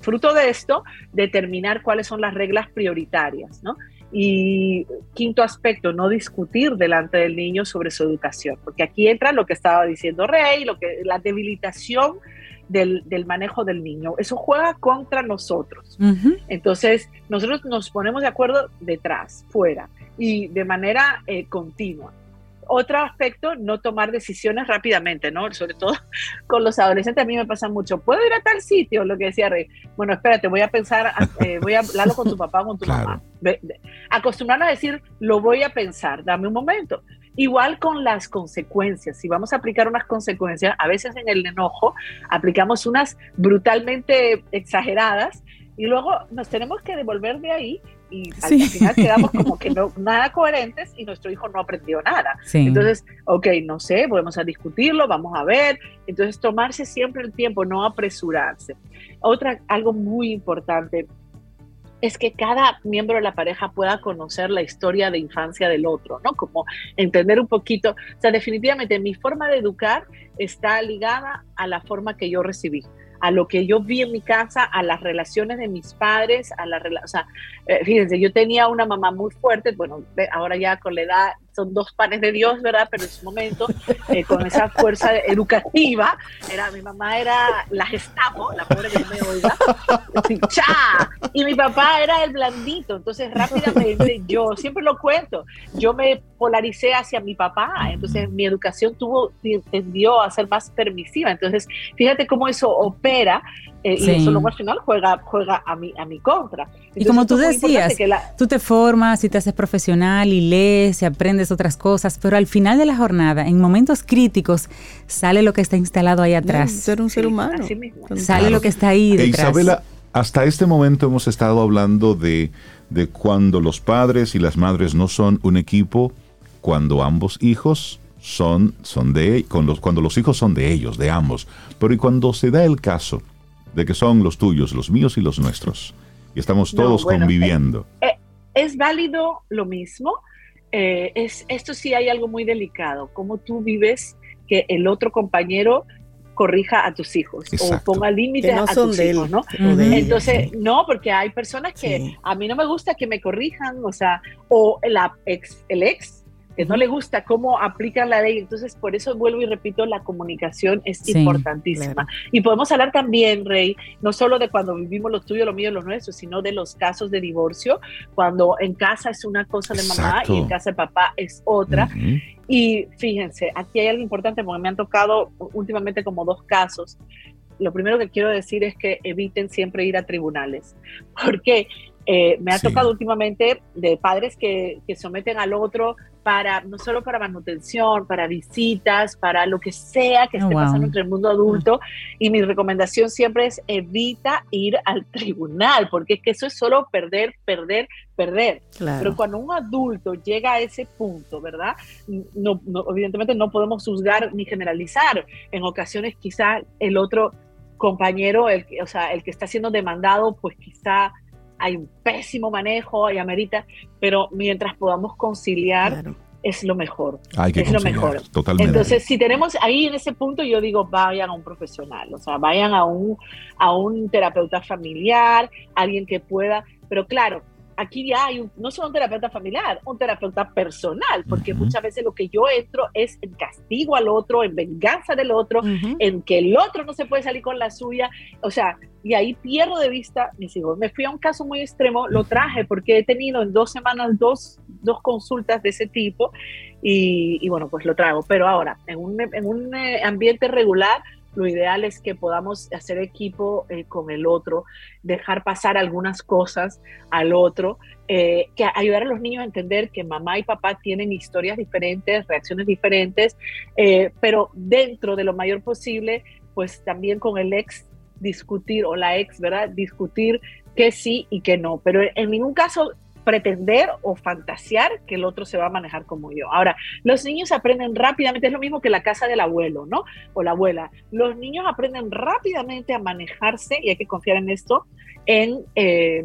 fruto de esto, determinar cuáles son las reglas prioritarias, ¿no? Y quinto aspecto, no discutir delante del niño sobre su educación, porque aquí entra lo que estaba diciendo Rey, lo que, la debilitación del, manejo del niño. Eso juega contra nosotros. Entonces, nosotros nos ponemos de acuerdo detrás, fuera, y de manera eh, continua otro aspecto, no tomar decisiones rápidamente, ¿no? Sobre todo *laughs* con los adolescentes a mí me pasa mucho. ¿Puedo ir a tal sitio? Lo que decía Rey. Bueno, espérate, voy a pensar, eh, voy a hablarlo con tu *laughs* papá o con tu mamá. Acostumbrarnos a decir, lo voy a pensar, dame un momento. Igual con las consecuencias. Si vamos a aplicar unas consecuencias, a veces en el enojo aplicamos unas brutalmente exageradas y luego nos tenemos que devolver de ahí y al, final quedamos como que no *laughs* nada coherentes y nuestro hijo no aprendió nada. Entonces, ok, no sé, volvemos a discutirlo, vamos a ver. Entonces, tomarse siempre el tiempo, no apresurarse. Otra, algo muy importante es que cada miembro de la pareja pueda conocer la historia de infancia del otro, ¿no? Como entender un poquito, o sea, definitivamente mi forma de educar está ligada a la forma que yo recibí a lo que yo vi en mi casa, a las relaciones de mis padres, a la o sea, eh, fíjense, yo tenía una mamá muy fuerte, bueno, ahora ya con la edad son dos panes de Dios, ¿verdad? Pero en su momento, eh, con esa fuerza educativa, era, mi mamá era la Gestapo, la pobre que no me oiga, ¡cha! y mi papá era el blandito, entonces rápidamente yo, siempre lo cuento, yo me polaricé hacia mi papá, entonces mi educación tuvo, tendió a ser más permisiva, entonces fíjate cómo eso opera eh, y eso luego al final juega, juega a, mi, a mi contra. y como tú decías, tú te formas y te haces profesional y lees y aprendes otras cosas, pero al final de la jornada, en momentos críticos, sale lo que está instalado ahí atrás. ser un ser humano. Sale lo que está ahí detrás. Isabela, hasta este momento hemos estado hablando de, de cuando los padres y las madres no son un equipo, cuando ambos hijos son, son de cuando los hijos son de ellos, de ambos. Pero y cuando se da el caso de que son los tuyos, los míos y los nuestros. Y estamos todos conviviendo. Eh, eh, es válido lo mismo. Eh, es, esto sí hay algo muy delicado, cómo tú vives que el otro compañero corrija a tus hijos o ponga límites a tus hijos, ¿no? Entonces, no, porque hay personas que a mí no me gusta que me corrijan, o sea, o la ex, el ex que no le gusta cómo aplican la ley. Entonces, por eso vuelvo y repito, la comunicación es importantísima. Y podemos hablar también, Rey, no solo de cuando vivimos lo tuyo, lo mío, lo nuestro, sino de los casos de divorcio, cuando en casa es una cosa de mamá y en casa de papá es otra. Y fíjense, aquí hay algo importante porque me han tocado últimamente como dos casos. Lo primero que quiero decir es que eviten siempre ir a tribunales, porque eh, me ha tocado últimamente de padres que, que, someten al otro para, no solo para manutención, para visitas, para lo que sea que oh, esté pasando entre el mundo adulto. Y mi recomendación siempre es evita ir al *laughs* tribunal, porque es que eso es solo perder, perder, perder. Pero cuando un adulto llega a ese punto, ¿verdad? No, no, evidentemente no podemos juzgar ni generalizar. En ocasiones quizá el otro compañero, el, o sea, el que está siendo demandado, pues quizá hay un pésimo manejo y amerita, pero mientras podamos conciliar, es lo mejor. Hay que es lo mejor. Totalmente. Entonces, si tenemos ahí en ese punto, yo digo, vayan a un profesional, o sea, vayan a un, a un terapeuta familiar, alguien que pueda, pero claro, aquí ya hay no solo un terapeuta familiar, un terapeuta personal, porque muchas veces lo que yo entro es en castigo al otro, en venganza del otro, en que el otro no se puede salir con la suya, o sea, y ahí pierdo de vista mis hijos. Me fui a un caso muy extremo, lo traje porque he tenido en dos semanas dos, dos consultas de ese tipo y, y bueno, pues lo traigo, pero ahora, en un, en un eh, ambiente regular, lo ideal es que podamos hacer equipo eh, con el otro, dejar pasar algunas cosas al otro, eh, que ayudar a los niños a entender que mamá y papá tienen historias diferentes, reacciones diferentes, eh, pero dentro de lo mayor posible, pues también con el ex discutir o la ex, ¿verdad? Discutir que sí y que no, pero en ningún caso pretender o fantasear que el otro se va a manejar como yo. Ahora, los niños aprenden rápidamente, es lo mismo que la casa del abuelo, ¿no? O la abuela. Los niños aprenden rápidamente a manejarse, y hay que confiar en esto, en, eh,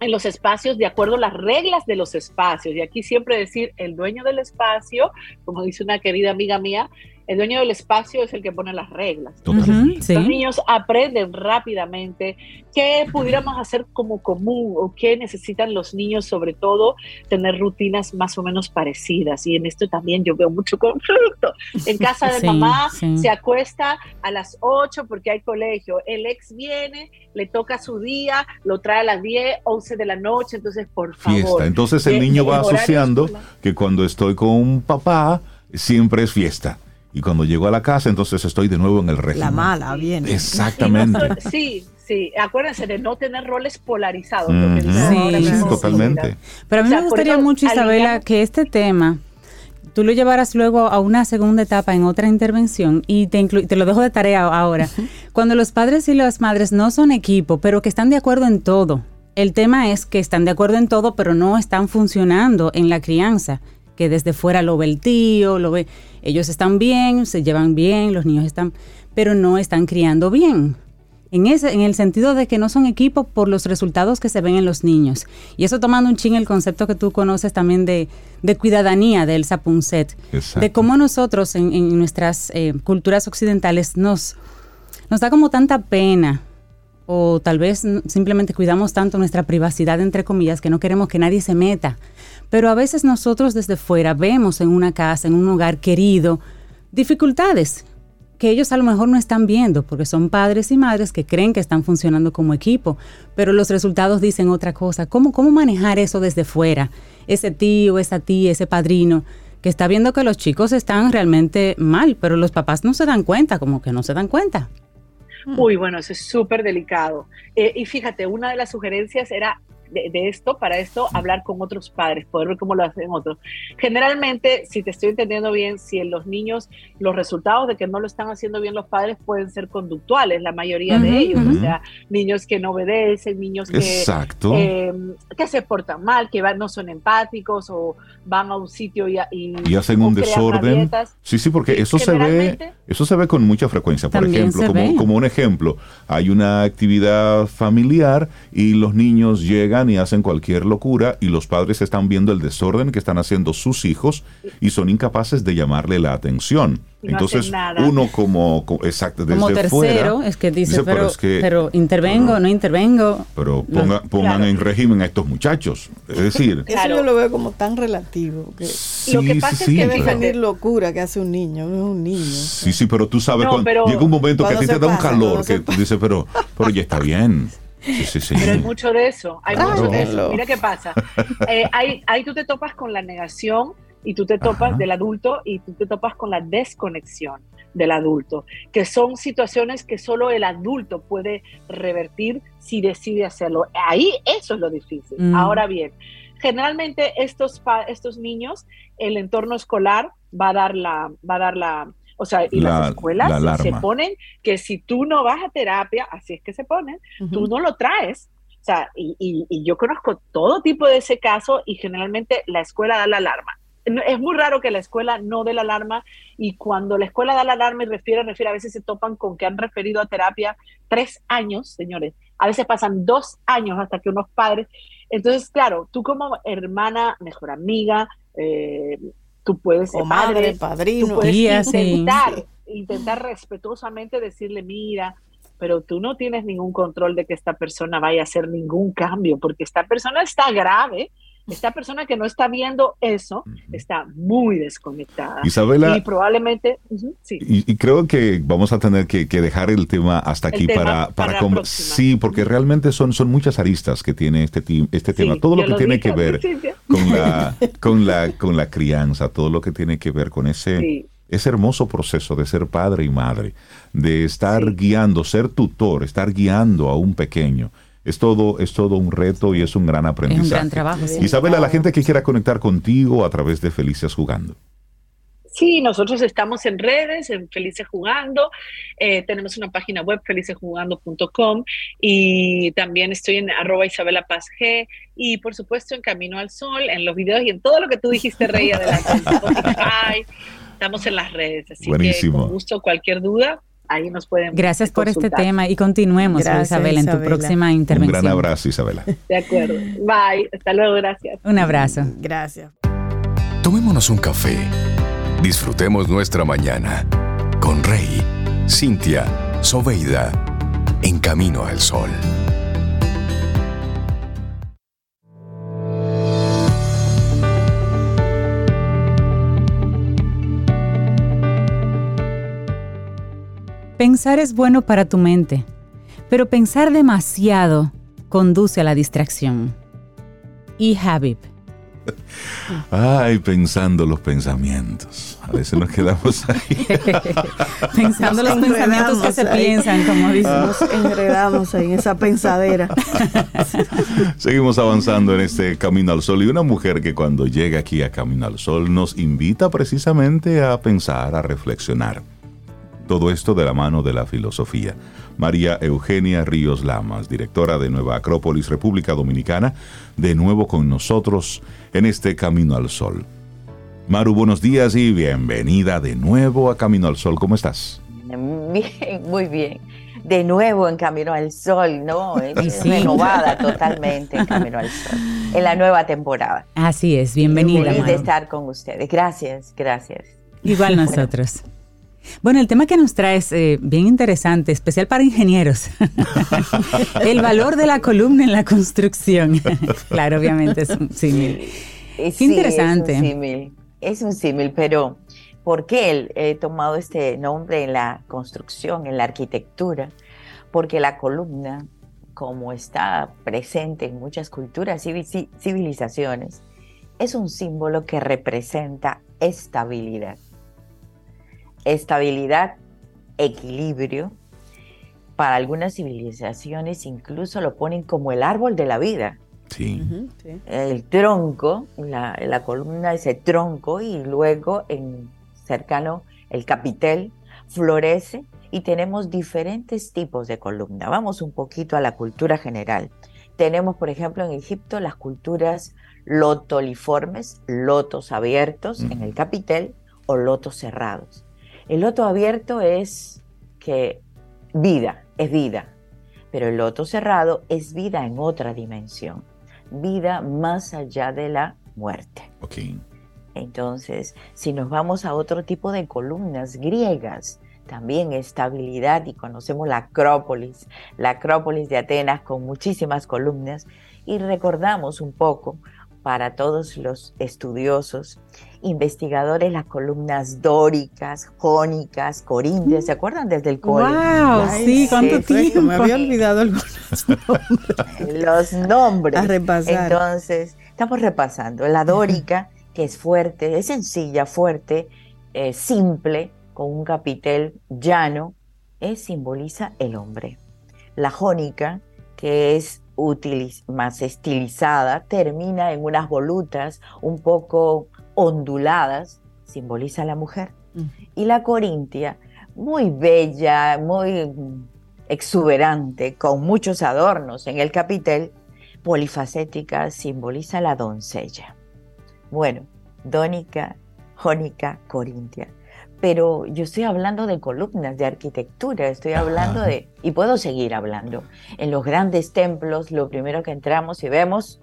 en los espacios de acuerdo a las reglas de los espacios. Y aquí siempre decir, el dueño del espacio, como dice una querida amiga mía, el dueño del espacio es el que pone las reglas. Los niños aprenden rápidamente qué pudiéramos hacer como común o qué necesitan los niños, sobre todo tener rutinas más o menos parecidas. Y en esto también yo veo mucho conflicto. En casa de *laughs* mamá se acuesta a las 8 porque hay colegio. El ex viene, le toca su día, lo trae a las 10, 11 de la noche. Entonces, por favor. Fiesta. Entonces el niño va asociando que cuando estoy con un papá, siempre es fiesta. Y cuando llego a la casa, entonces estoy de nuevo en el régimen. La mala viene. Exactamente. *laughs* sí, sí. Acuérdense de no tener roles polarizados. sí, totalmente. Pero a mí me gustaría mucho, Isabela, que este tema tú lo llevaras luego a una segunda etapa en otra intervención y te, te lo dejo de tarea ahora. Cuando los padres y las madres no son equipo, pero que están de acuerdo en todo. El tema es que están de acuerdo en todo, pero no están funcionando en la crianza que desde fuera lo ve el tío, lo ve, ellos están bien, se llevan bien, los niños están, pero no están criando bien. En, ese, en el sentido de que no son equipo por los resultados que se ven en los niños. Y eso tomando un ching el concepto que tú conoces también de, de cuidadanía de Elsa Punset, de cómo nosotros en, nuestras eh, culturas occidentales nos, nos da como tanta pena o tal vez simplemente cuidamos tanto nuestra privacidad, entre comillas, que no queremos que nadie se meta pero a veces nosotros desde fuera vemos en una casa, en un hogar querido, dificultades que ellos a lo mejor no están viendo, porque son padres y madres que creen que están funcionando como equipo, pero los resultados dicen otra cosa. ¿Cómo, cómo manejar eso desde fuera? Ese tío, esa tía, ese padrino, que está viendo que los chicos están realmente mal, pero los papás no se dan cuenta, como que no se dan cuenta. Uy, bueno, eso es súper delicado. Eh, y fíjate, una de las sugerencias era de, esto, para esto, hablar con otros padres, poder ver cómo lo hacen otros. Generalmente, si te estoy entendiendo bien, si en los niños los resultados de que no lo están haciendo bien los padres pueden ser conductuales, la mayoría de ellos, o sea, niños que no obedecen, niños que, eh, que se portan mal, que van, no son empáticos o van a un sitio y, y, hacen un desorden. Sí, sí, porque eso se ve, eso se ve con mucha frecuencia. Por ejemplo, como, como un ejemplo, hay una actividad familiar y los niños llegan y hacen cualquier locura y los padres están viendo el desorden que están haciendo sus hijos y son incapaces de llamarle la atención. Entonces, uno como, exacto, desde como tercero, es que dice, pero, intervengo, no intervengo. Pero pongan en régimen a estos muchachos. Es *laughs* decir, eso yo lo veo como tan relativo. Que lo que pasa es que defender locura que hace un niño, no es un niño. Sí, sí, pero tú sabes, cuando llega un momento que a ti te da un calor, que tú dices, pero, pero ya está bien. Pero hay mucho de eso, hay mucho de eso. Mira qué pasa. Eh, ahí, tú te topas con la negación y tú te topas del adulto y tú te topas con la desconexión del adulto, que son situaciones que solo el adulto puede revertir si decide hacerlo. Ahí eso es lo difícil. Mm. Ahora bien, generalmente estos, estos niños, el entorno escolar va a dar la, va a dar la, o sea, y las escuelas se ponen que si tú no vas a terapia, así es que se ponen, tú no lo traes. O sea, y, y, yo conozco todo tipo de ese caso y generalmente la escuela da la alarma. Es muy raro que la escuela no dé la alarma y cuando la escuela da la alarma y refiere, refiere, a veces se topan con que han referido a terapia tres años, señores. A veces pasan dos años hasta que unos padres. Entonces, claro, tú como hermana, mejor amiga, eh, tú puedes ser madre, padrino, tú puedes intentar, intentar respetuosamente decirle, mira, pero tú no tienes ningún control de que esta persona vaya a hacer ningún cambio, porque esta persona está grave, esta persona que no está viendo eso está muy desconectada. Isabela. Y probablemente. sí. y, creo que vamos a tener que, dejar el tema hasta aquí para. para, sí, porque realmente son, son muchas aristas que tiene este, este tema. Todo lo que tiene que ver con la, *laughs* con, la, con la crianza, todo lo que tiene que ver con ese. Ese hermoso proceso de ser padre y madre, de estar guiando, ser tutor, estar guiando a un pequeño, es todo, es todo un reto y es un gran aprendizaje. Es un gran trabajo. Isabela, la gente que quiera conectar contigo a través de Felices Jugando. Sí, nosotros estamos en redes, en Felices Jugando, eh, tenemos una página web, felicesjugando.com, y también estoy en arroba Isabela Paz G, y por supuesto en Camino al Sol, en los videos y en todo lo que tú dijiste, Rey, adelante, estamos en las redes, así que con gusto, cualquier duda, ahí nos pueden. Gracias por este tema y continuemos, Isabela, en tu próxima intervención. Un gran abrazo, Isabela. *laughs* De acuerdo. Bye. Hasta luego. Gracias. Un abrazo. Gracias. Tomémonos un café. Disfrutemos nuestra mañana con Rey, Cintia, Soveida, en camino al sol. Pensar es bueno para tu mente, pero pensar demasiado conduce a la distracción. Y Habib. *laughs* Ay, pensando los pensamientos. A veces nos quedamos ahí. *laughs* pensando los pensamientos que se piensan, como dicen. Nos enredamos ahí en esa pensadera. *laughs* Seguimos avanzando en este Camino al Sol y una mujer que cuando llega aquí a Camino al Sol nos invita precisamente a pensar, a reflexionar. Todo esto de la mano de la filosofía. María Eugenia Ríos Lamas, directora de Nueva Acrópolis, República Dominicana, de nuevo con nosotros en este Camino al Sol. Maru, buenos días y bienvenida de nuevo a Camino al Sol. ¿Cómo estás? *laughs* Bien, muy bien. De nuevo en Camino al Sol, ¿no? *laughs* Es renovada totalmente en Camino al Sol, en la nueva temporada. Así es, bienvenida. Feliz de estar con ustedes. Gracias, gracias. Igual nosotros. Bueno, el tema que nos trae es eh, bien interesante, especial para ingenieros. *laughs* el valor de la columna en la construcción. *laughs* claro, obviamente es un símil. Sí, interesante. Es un símil, es un símil, pero ¿por qué he tomado este nombre en la construcción, en la arquitectura? Porque la columna, como está presente en muchas culturas y civilizaciones, es un símbolo que representa estabilidad estabilidad, equilibrio. Para algunas civilizaciones incluso lo ponen como el árbol de la vida. Sí. El tronco, la, columna, ese tronco, y luego en cercano el capitel florece y tenemos diferentes tipos de columna. Vamos un poquito a la cultura general. Tenemos, por ejemplo, en Egipto las culturas lotoliformes, lotos abiertos en el capitel o lotos cerrados. El loto abierto es que vida, es vida, pero el loto cerrado es vida en otra dimensión, vida más allá de la muerte. Okay. Entonces, si nos vamos a otro tipo de columnas griegas, también estabilidad y conocemos la Acrópolis, la Acrópolis de Atenas con muchísimas columnas y recordamos un poco para todos los estudiosos, investigadores, las columnas dóricas, jónicas, corintias, ¿se acuerdan desde el cole? ¡Wow! sí, ¿cuánto tiempo? Me había olvidado algunos nombres. *laughs* Los nombres. A repasar. Entonces, estamos repasando. La dórica, que es fuerte, es sencilla, fuerte, eh, simple, con un capitel llano, es, simboliza el hombre. La jónica, que es más estilizada, termina en unas volutas un poco onduladas, simboliza a la mujer. Y la corintia, muy bella, muy exuberante, con muchos adornos en el capitel, polifacética, simboliza a la doncella. Bueno, dónica, jónica, corintia pero yo estoy hablando de columnas, de arquitectura, estoy hablando de, y puedo seguir hablando, en los grandes templos lo primero que entramos y vemos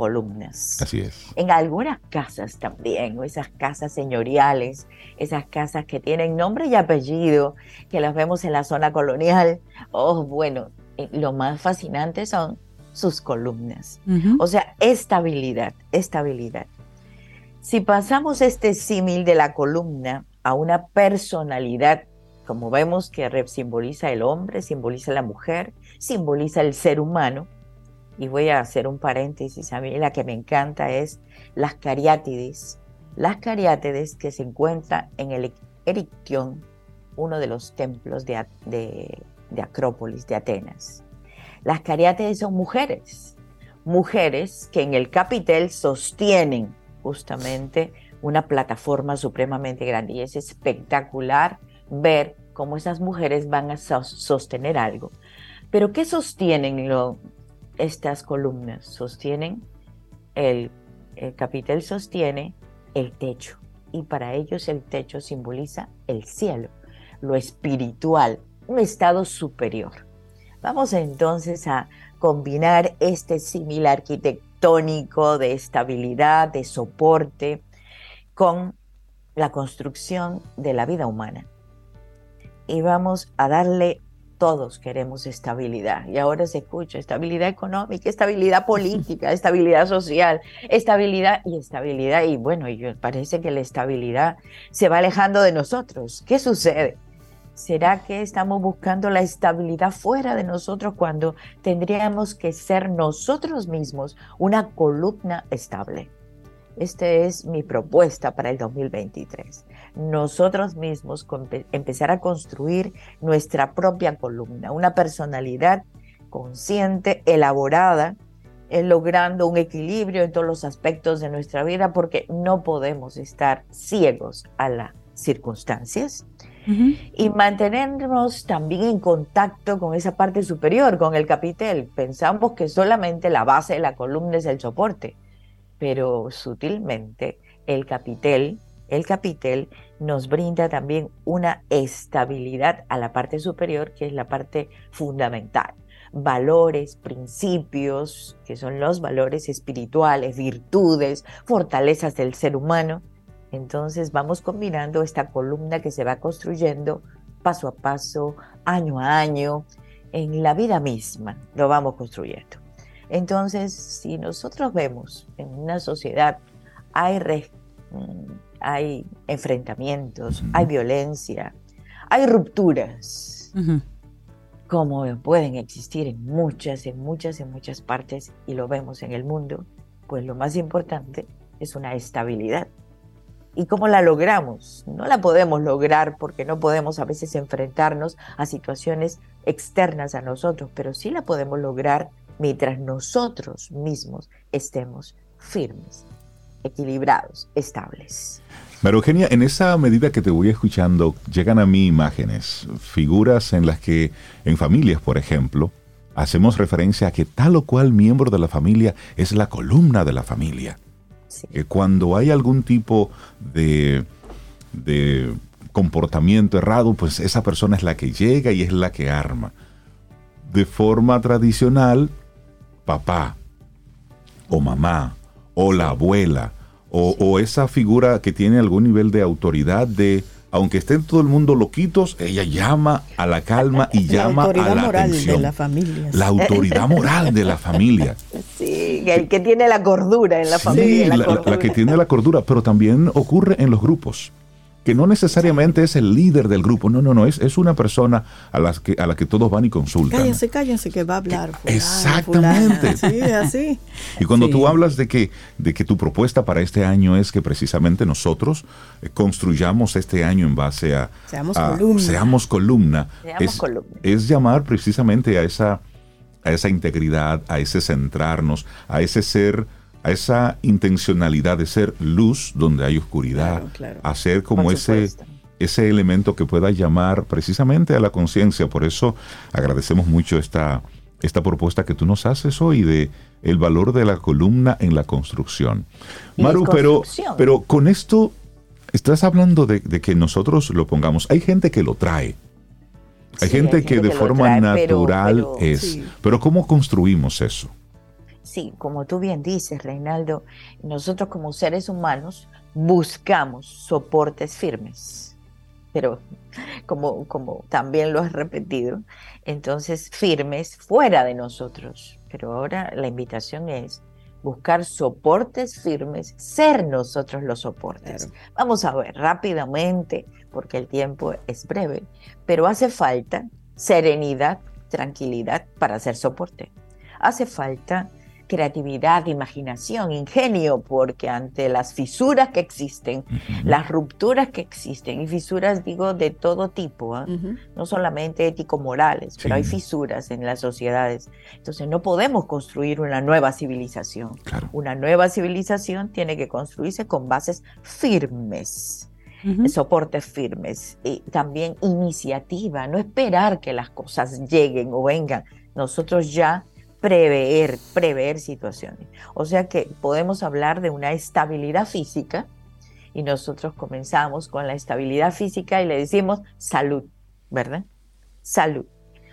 columnas. Así es. En algunas casas también, o esas casas señoriales, esas casas que tienen nombre y apellido, que las vemos en la zona colonial. Oh, bueno, eh, lo más fascinante son sus columnas. O sea, estabilidad, estabilidad. Si pasamos este símil de la columna a una personalidad, como vemos que simboliza el hombre, simboliza la mujer, simboliza el ser humano. Y voy a hacer un paréntesis, a mí la que me encanta es las cariátides. Las cariátides que se encuentran en el Erictión, uno de los templos de, de Acrópolis, de Atenas. Las cariátides son mujeres, mujeres que en el capitel sostienen justamente una plataforma supremamente grande y es espectacular ver cómo esas mujeres van a sostener algo. Pero ¿qué sostienen estas columnas? Sostienen, el, el capitel sostiene el techo y para ellos el techo simboliza el cielo, lo espiritual, un estado superior. Vamos entonces a combinar este símil arquitectónico de estabilidad, de soporte, con la construcción de la vida humana. Y vamos a darle, todos queremos estabilidad. Y ahora se escucha estabilidad económica, estabilidad política, *laughs* estabilidad social, estabilidad y estabilidad. Y bueno, y parece que la estabilidad se va alejando de nosotros. ¿Qué sucede? ¿Será que estamos buscando la estabilidad fuera de nosotros cuando tendríamos que ser nosotros mismos una columna estable? Esta es mi propuesta para el 2023. Nosotros mismos empezar a construir nuestra propia columna, una personalidad consciente, elaborada, eh, logrando un equilibrio en todos los aspectos de nuestra vida, porque no podemos estar ciegos a las circunstancias y mantenernos también en contacto con esa parte superior, con el capitel. Pensamos que solamente la base de la columna es el soporte, pero sutilmente el capitel, el capitel nos brinda también una estabilidad a la parte superior, que es la parte fundamental valores, principios, que son los valores espirituales, virtudes, fortalezas del ser humano, entonces vamos combinando esta columna que se va construyendo paso a paso, año a año, en la vida misma, lo vamos construyendo. Entonces, si nosotros vemos en una sociedad hay, mm, hay enfrentamientos, hay violencia, hay rupturas, como pueden existir en muchas, en muchas, en muchas partes, y lo vemos en el mundo, pues lo más importante es una estabilidad. ¿Y cómo la logramos? No la podemos lograr porque no podemos a veces enfrentarnos a situaciones externas a nosotros, pero sí la podemos lograr mientras nosotros mismos estemos firmes, equilibrados, estables. María Eugenia, en esa medida que te voy escuchando, llegan a mí imágenes, figuras en las que, en familias, por ejemplo, hacemos referencia a que tal o cual miembro de la familia es la columna de la familia que cuando hay algún tipo de, de comportamiento errado, pues esa persona es la que llega y es la que arma. De forma tradicional, papá o mamá o la abuela o, o, esa figura que tiene algún nivel de autoridad de aunque estén todo el mundo loquitos, ella llama a la calma y llama a la moral De la familia. La autoridad moral de la familia. Sí, el que tiene la cordura en la familia. la, que tiene la cordura, pero también ocurre en los grupos que no necesariamente es el líder del grupo, no, no, no, es, es una persona a, las que, a la que todos van y consultan. Cállense, cállense que va a hablar. Exactamente. Sí, así. Y cuando tú hablas de que, de que tu propuesta para este año es que precisamente nosotros eh, construyamos este año en base a... Seamos columna. Seamos columna. es, es llamar precisamente a esa, a esa integridad, a ese centrarnos, a ese ser a esa intencionalidad de ser luz donde hay oscuridad, hacer como ese, ese elemento que pueda llamar precisamente a la conciencia. Por eso agradecemos mucho esta, esta propuesta que tú nos haces hoy de el valor de la columna en la construcción. Maru, pero, pero con esto estás hablando de, que nosotros lo pongamos. Hay gente que lo trae. Hay, gente, que de forma natural es. Pero ¿cómo construimos eso? Sí, como tú bien dices, Reinaldo, nosotros como seres humanos buscamos soportes firmes, pero como, como también lo has repetido, entonces firmes fuera de nosotros. Pero ahora la invitación es buscar soportes firmes, ser nosotros los soportes. Vamos a ver rápidamente, porque el tiempo es breve, pero hace falta serenidad, tranquilidad para hacer soporte. Hace falta creatividad, imaginación, ingenio, porque ante las fisuras que existen, las rupturas que existen, y fisuras digo de todo tipo, ¿ah? no solamente ético-morales, pero hay fisuras en las sociedades. Entonces no podemos construir una nueva civilización. Una nueva civilización tiene que construirse con bases firmes. soportes firmes y también iniciativa, no esperar que las cosas lleguen o vengan. Nosotros ya prever, prever situaciones. O sea que podemos hablar de una estabilidad física y nosotros comenzamos con la estabilidad física y le decimos salud, ¿verdad? Salud.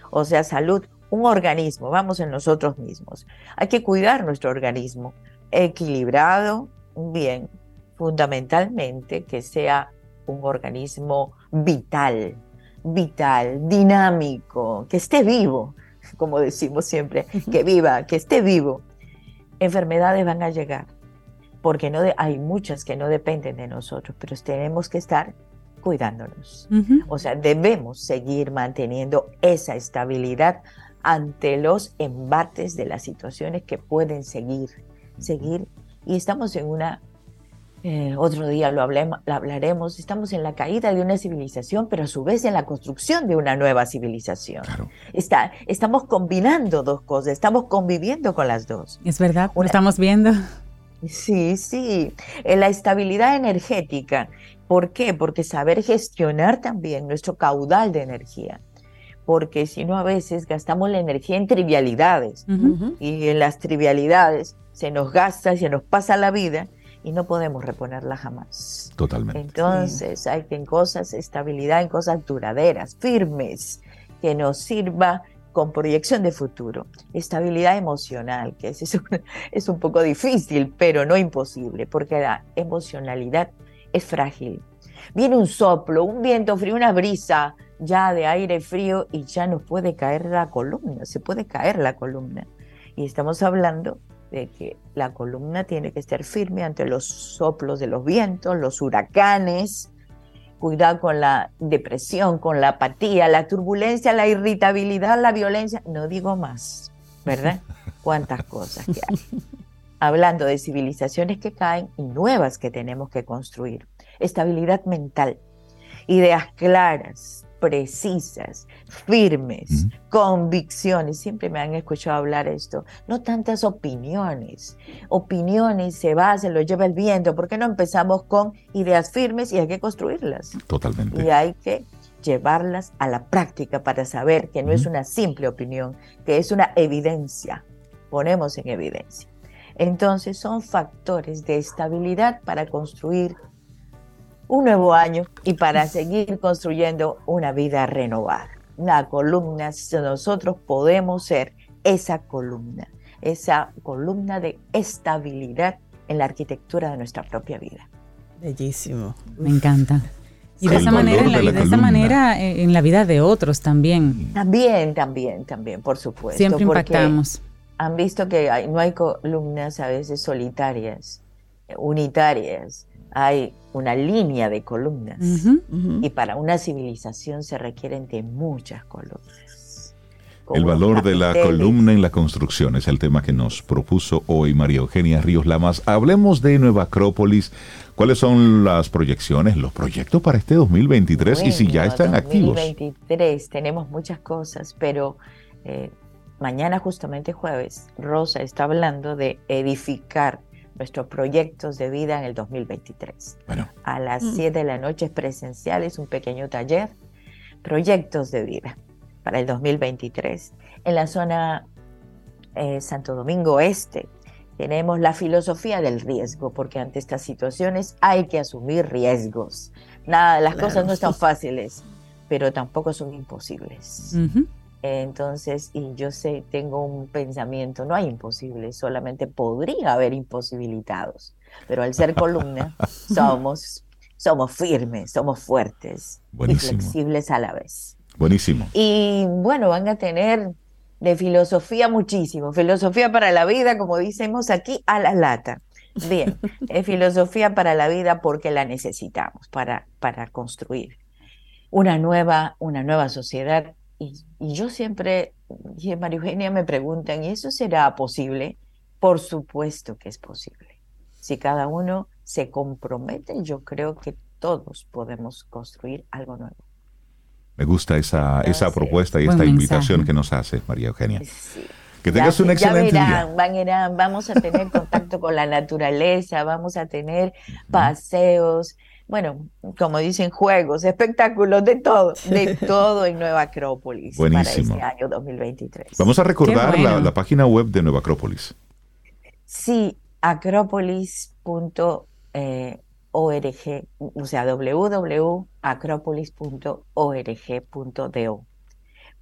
O sea, salud, un organismo, vamos en nosotros mismos. Hay que cuidar nuestro organismo equilibrado, bien, fundamentalmente que sea un organismo vital, vital, dinámico, que esté vivo, como decimos siempre, que viva, que esté vivo, enfermedades van a llegar, porque no hay muchas que no dependen de nosotros, pero tenemos que estar cuidándonos. O sea, debemos seguir manteniendo esa estabilidad ante los embates de las situaciones que pueden seguir, seguir. Y estamos en una, eh, otro día lo, hablaremos, estamos en la caída de una civilización, pero a su vez en la construcción de una nueva civilización. Está, estamos combinando dos cosas, estamos conviviendo con las dos. Es verdad, lo estamos viendo. Sí, sí, la estabilidad energética. ¿Por qué? Porque saber gestionar también nuestro caudal de energía porque si no a veces gastamos la energía en trivialidades y en las trivialidades se nos gasta, se nos pasa la vida y no podemos reponerla jamás. Totalmente. Entonces hay que en cosas, estabilidad en cosas duraderas, firmes, que nos sirva con proyección de futuro. Estabilidad emocional, que es, *laughs* es un poco difícil, pero no imposible, porque la emocionalidad es frágil. Viene un soplo, un viento frío, una brisa, ya de aire frío y ya no puede caer la columna, se puede caer la columna. Y estamos hablando de que la columna tiene que estar firme ante los soplos de los vientos, los huracanes, cuidado con la depresión, con la apatía, la turbulencia, la irritabilidad, la violencia, no digo más, ¿verdad? *laughs* Cuántas cosas que hay. Hablando de civilizaciones que caen y nuevas que tenemos que construir. Estabilidad mental, ideas claras, precisas, firmes, convicciones. Siempre me han escuchado hablar esto. No tantas opiniones. Opiniones se se lo lleva el viento. ¿Por qué no empezamos con ideas firmes y hay que construirlas? Totalmente. Y hay que llevarlas a la práctica para saber que no es una simple opinión, que es una evidencia. Ponemos en evidencia. Entonces son factores de estabilidad para construir un nuevo año y para seguir construyendo una vida renovada. La columna, nosotros podemos ser esa columna, esa columna de estabilidad en la arquitectura de nuestra propia vida. Bellísimo. Me encanta. Y de esa manera, en la, de esa manera eh, en la vida de otros también. También, también, también, por supuesto. Siempre impactamos. Han visto que no hay columnas a veces solitarias, unitarias, hay una línea de columnas y para una civilización se requieren de muchas columnas. El valor de la columna en la construcción es el tema que nos propuso hoy María Eugenia Ríos Lamas. Hablemos de Nueva Acrópolis. ¿Cuáles son las proyecciones, los proyectos para este 2023 y si ya están activos? 2023 tenemos muchas cosas, pero eh, mañana justamente jueves, Rosa está hablando de edificar nuestros proyectos de vida en el 2023. Bueno. A las 7 mm. de la noche es presencial, es un pequeño taller, proyectos de vida para el 2023. En la zona eh, Santo Domingo Este tenemos la filosofía del riesgo, porque ante estas situaciones hay que asumir riesgos. Nada, las cosas no están *laughs* fáciles, pero tampoco son imposibles. Entonces, y yo sé, tengo un pensamiento, no hay imposibles, solamente podría haber imposibilitados, pero al ser columna *laughs* somos, somos firmes, somos fuertes y flexibles a la vez. Buenísimo. Y bueno, van a tener de filosofía muchísimo, filosofía para la vida, como decimos aquí, a la lata. Bien, *laughs* es filosofía para la vida porque la necesitamos para, para construir una nueva, una nueva sociedad y, yo siempre, y María Eugenia me preguntan, ¿y eso será posible? Por supuesto que es posible. Si cada uno se compromete, yo creo que todos podemos construir algo nuevo. Me gusta esa, esa propuesta y esta invitación que nos hace María Eugenia. Que tengas un excelente día. vamos a tener contacto con la naturaleza, vamos a tener paseos, bueno, como dicen, juegos, espectáculos, de todo, de *laughs* todo en Nueva Acrópolis para este año 2023. Vamos a recordar la, página web de Nueva Acrópolis. Sí, acrópolis.org, o sea, www.acropolis.org.do.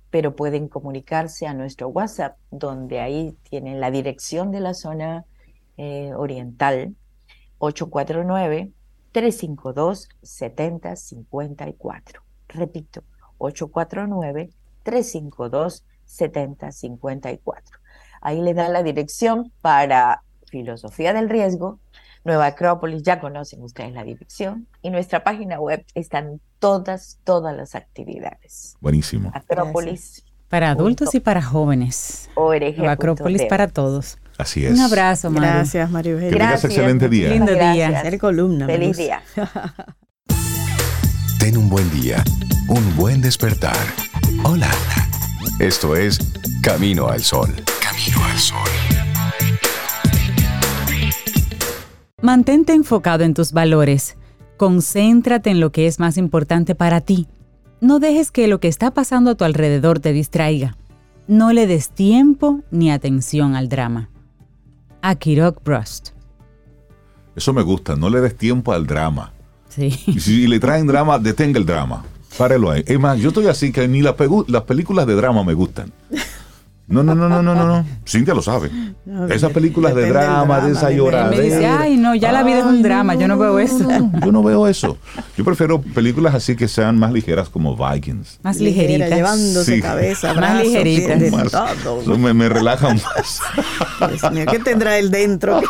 Pero pueden comunicarse a nuestro WhatsApp, donde ahí tienen la dirección de la zona eh, oriental, 849 849-352-7054. Repito, 849-352-7054. Ahí le dan la dirección para Filosofía del Riesgo, Nueva Acrópolis, ya conocen ustedes la dirección, y nuestra página web están todas, todas las actividades. Buenísimo. Acrópolis. Para adultos y para jóvenes. Nueva Acrópolis para todos. Así es. Un abrazo, Mario. Gracias, Mario. Que tengas excelente día. Lindo día. Hacer columna. Feliz día. *laughs* Ten un buen día, un buen despertar. Hola. Esto es Camino al Sol. Camino al Sol. Mantente enfocado en tus valores. Concéntrate en lo que es más importante para ti. No dejes que lo que está pasando a tu alrededor te distraiga. No le des tiempo ni atención al drama. Akirok Brust. Eso me gusta, no le des tiempo al drama. Sí. Y si le traen drama, detenga el drama. Párelo ahí. Es más, yo estoy así que ni la pegu- las películas de drama me gustan. No, no, no, no, no, no, no. Cintia lo sabe. No, Esas películas de del drama, de esa lloradera. Me dice, ay, no, ya la vida es un drama, yo no veo eso. no, Yo no veo eso. Yo prefiero películas así que sean más ligeras como Vikings. Más Ligera, ligeritas. Llevándose Sí. cabeza, Más brazos, ligeritas. de Más- todo. eso me, me relajan más. Dios mío, ¿qué tendrá él dentro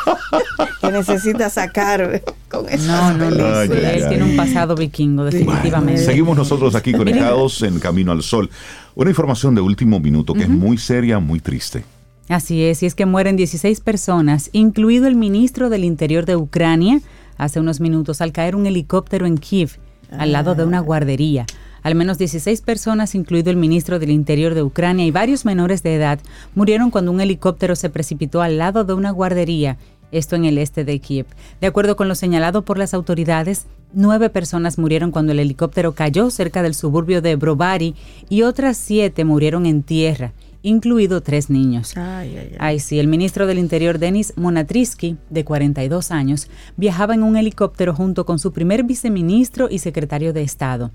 que necesita sacar con esa No, no, no. Ay, sí, ay, él ay. tiene un pasado vikingo, definitivamente. Seguimos nosotros aquí conectados en Camino al Sol. Una información de último minuto que es muy seria, muy triste. Así es, y es que mueren 16 personas, incluido el ministro del Interior de Ucrania, hace unos minutos al caer un helicóptero en Kiev, al lado de una guardería. Al menos 16 personas, incluido el ministro del Interior de Ucrania y varios menores de edad, murieron cuando un helicóptero se precipitó al lado de una guardería, esto en el este de Kiev. De acuerdo con lo señalado por las autoridades, nueve personas murieron cuando el helicóptero cayó cerca del suburbio de Brovary y otras siete murieron en tierra, incluido tres niños. Ay, ay, ay. Ay, sí, el ministro del Interior, Denis Monatrisky, de 42 años, viajaba en un helicóptero junto con su primer viceministro y secretario de Estado.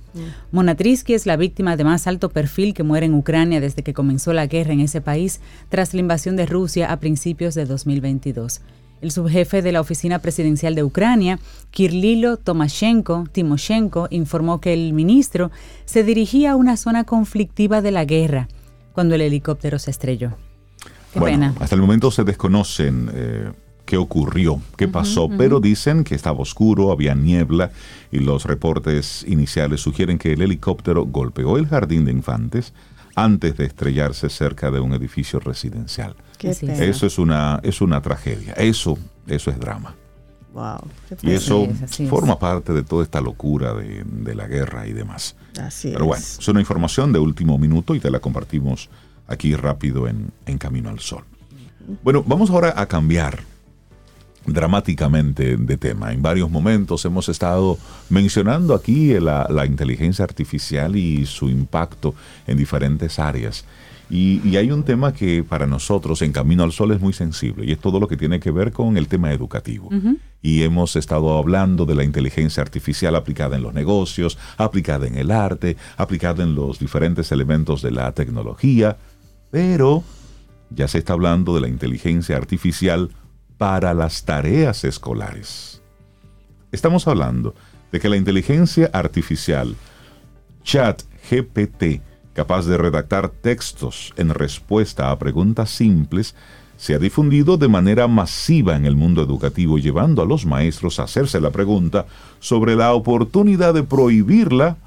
Monatrisky es la víctima de más alto perfil que muere en Ucrania desde que comenzó la guerra en ese país tras la invasión de Rusia a principios de 2022. El subjefe de la oficina presidencial de Ucrania, Kirlilo Tomashenko, Timoshenko, informó que el ministro se dirigía a una zona conflictiva de la guerra cuando el helicóptero se estrelló. Qué bueno, pena. hasta el momento se desconocen eh, qué ocurrió, qué pasó, pero dicen que estaba oscuro, había niebla y los reportes iniciales sugieren que el helicóptero golpeó el jardín de infantes antes de estrellarse cerca de un edificio residencial. Eso es una, es una tragedia. Eso, eso es drama. Wow. Y eso es, así es. forma parte de toda esta locura de, de la guerra y demás. Así Pero bueno, es. es una información de último minuto y te la compartimos aquí rápido en, en Camino al Sol. Bueno, vamos ahora a cambiar dramáticamente de tema. En varios momentos hemos estado mencionando aquí la, la inteligencia artificial y su impacto en diferentes áreas. Y, y hay un tema que para nosotros en Camino al Sol es muy sensible y es todo lo que tiene que ver con el tema educativo. Y hemos estado hablando de la inteligencia artificial aplicada en los negocios, aplicada en el arte, aplicada en los diferentes elementos de la tecnología, pero ya se está hablando de la inteligencia artificial para las tareas escolares. Estamos hablando de que la inteligencia artificial, chat GPT, capaz de redactar textos en respuesta a preguntas simples, se ha difundido de manera masiva en el mundo educativo, llevando a los maestros a hacerse la pregunta sobre la oportunidad de prohibirla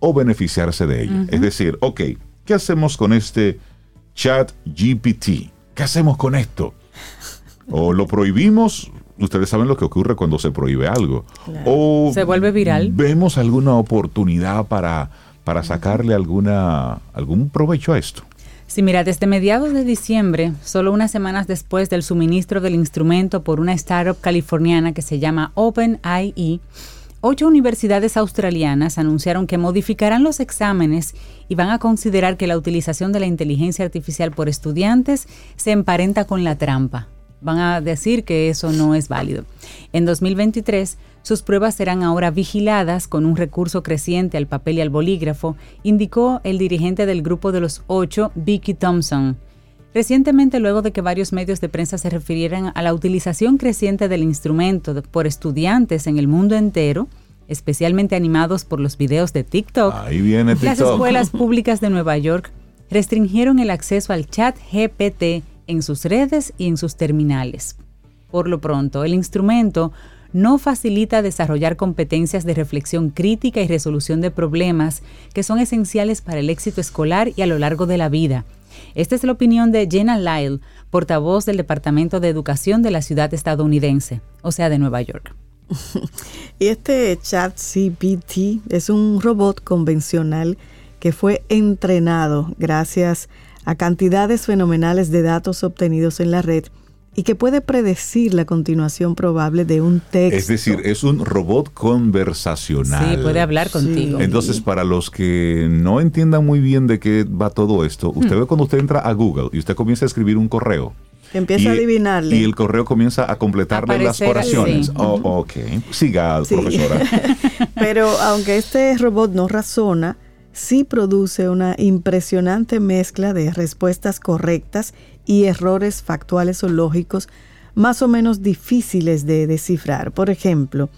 o beneficiarse de ella. Es decir, ok, ¿qué hacemos con este chat GPT? ¿Qué hacemos con esto? O lo prohibimos, ustedes saben lo que ocurre cuando se prohíbe algo. O Se vuelve viral. Vemos alguna oportunidad para, para sacarle alguna, algún provecho a esto. Sí, mira, desde mediados de diciembre, solo unas semanas después del suministro del instrumento por una startup californiana que se llama OpenIE, ocho universidades australianas anunciaron que modificarán los exámenes y van a considerar que la utilización de la inteligencia artificial por estudiantes se emparenta con la trampa. Van a decir que eso no es válido. En 2023, sus pruebas serán ahora vigiladas con un recurso creciente al papel y al bolígrafo, indicó el dirigente del grupo de los ocho, Vicky Thompson. Recientemente, luego de que varios medios de prensa se refirieran a la utilización creciente del instrumento por estudiantes en el mundo entero, especialmente animados por los videos de TikTok, las escuelas públicas de Nueva York restringieron el acceso al chat GPT en sus redes y en sus terminales. Por lo pronto, el instrumento no facilita desarrollar competencias de reflexión crítica y resolución de problemas que son esenciales para el éxito escolar y a lo largo de la vida. Esta es la opinión de Jenna Lyle, portavoz del Departamento de Educación de la ciudad estadounidense, o sea, de Nueva York. *laughs* y este chat CPT es un robot convencional que fue entrenado gracias a cantidades fenomenales de datos obtenidos en la red y que puede predecir la continuación probable de un texto. Es decir, es un robot conversacional. Sí, puede hablar contigo. Entonces, para los que no entiendan muy bien de qué va todo esto, usted ve cuando usted entra a Google y usted comienza a escribir un correo. empieza a adivinarle. Y el correo comienza a completarle las oraciones. Oh, ok, siga, profesora. *laughs* Pero aunque este robot no razona, sí produce una impresionante mezcla de respuestas correctas y errores factuales o lógicos más o menos difíciles de descifrar. Por ejemplo,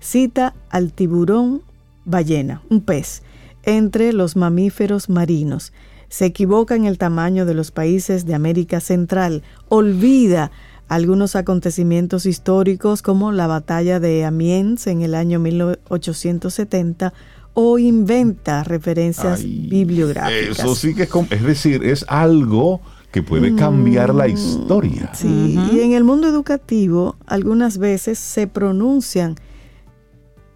cita al tiburón ballena, un pez, entre los mamíferos marinos. Se equivoca en el tamaño de los países de América Central, olvida algunos acontecimientos históricos como la batalla de Amiens en el año 1870 o inventa referencias bibliográficas. Eso sí que es, es decir, es algo que puede cambiar la mm, historia. Sí, y en el mundo educativo algunas veces se pronuncian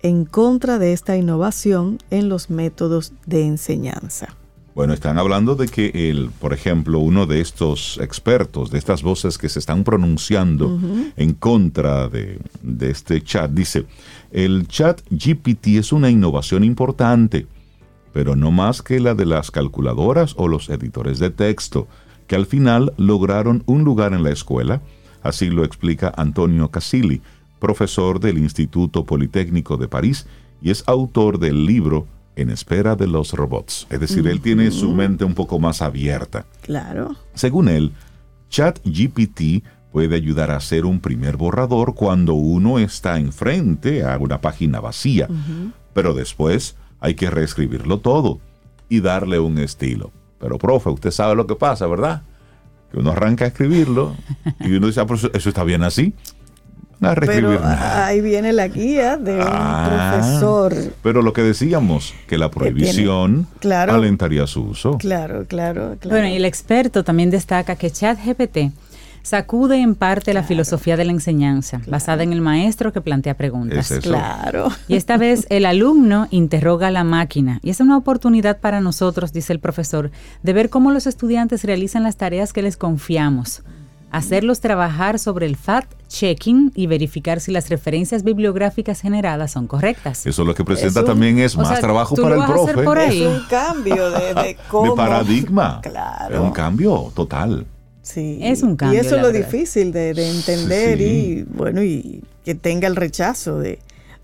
en contra de esta innovación en los métodos de enseñanza. Bueno, están hablando de que, el, por ejemplo, uno de estos expertos, de estas voces que se están pronunciando en contra de, de este chat, dice, el chat GPT es una innovación importante, pero no más que la de las calculadoras o los editores de texto que al final lograron un lugar en la escuela, así lo explica Antonio Casilli, profesor del Instituto Politécnico de París y es autor del libro En espera de los robots. Es decir, él tiene su mente un poco más abierta. Claro. Según él, ChatGPT puede ayudar a hacer un primer borrador cuando uno está enfrente a una página vacía, pero después hay que reescribirlo todo y darle un estilo. Pero, profe, usted sabe lo que pasa, ¿verdad? Que uno arranca a escribirlo y uno dice, ah, pues eso está bien así. No pero ahí viene la guía de un ah, profesor. Pero lo que decíamos, que la prohibición alentaría su uso. Claro, claro, claro. Bueno, y el experto también destaca que ChatGPT sacude en parte la filosofía de la enseñanza, basada en el maestro que plantea preguntas. Claro. Y esta vez el alumno interroga a la máquina. Y es una oportunidad para nosotros, dice el profesor, de ver cómo los estudiantes realizan las tareas que les confiamos. Hacerlos trabajar sobre el fact-checking y verificar si las referencias bibliográficas generadas son correctas. Eso lo que presenta también es más trabajo para el profe. Es un cambio de, de, *laughs* cómo, de paradigma. Claro. Es un cambio total. Sí. Es un cambio. Y eso es lo difícil de, entender y bueno, y que tenga el rechazo de,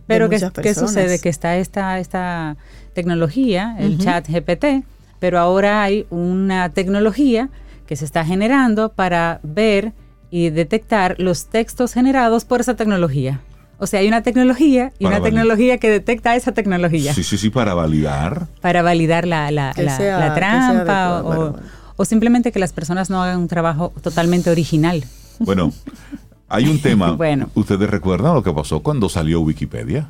pero muchas ¿qué, ¿qué sucede? Que está esta, esta tecnología, el chat GPT, pero ahora hay una tecnología que se está generando para ver y detectar los textos generados por esa tecnología. O sea, hay una tecnología y una tecnología que detecta esa tecnología. Sí, sí, sí, para validar. Para validar la, la, la, trampa o, o simplemente que las personas no hagan un trabajo totalmente original. Bueno, hay un tema. *laughs* bueno. ¿Ustedes recuerdan lo que pasó cuando salió Wikipedia?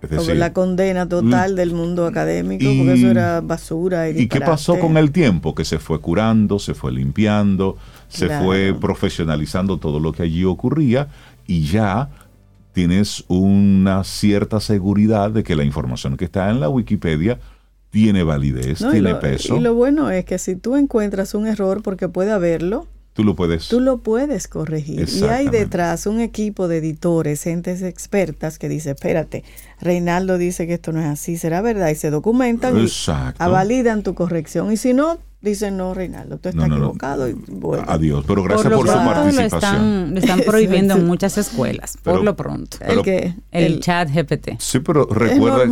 Es la condena total del mundo académico, porque eso era basura. ¿Y, qué pasó con el tiempo? Que se fue curando, se fue limpiando, se fue profesionalizando todo lo que allí ocurría y ya tienes una cierta seguridad de que la información que está en la Wikipedia tiene validez, tiene peso. Y lo bueno es que si tú encuentras un error, porque puede haberlo, tú lo puedes. Tú lo puedes corregir. Y hay detrás un equipo de editores, gentes expertas que dice, espérate, Reinaldo dice que esto no es así, será verdad, y se documentan y validan tu corrección. Y si no, dicen, no, Reinaldo, tú estás equivocado. Y bueno. Adiós, pero gracias por, su participación. Lo están, *laughs* prohibiendo en muchas escuelas, por lo pronto. ¿El qué? El, chat GPT. Sí, pero recuerda,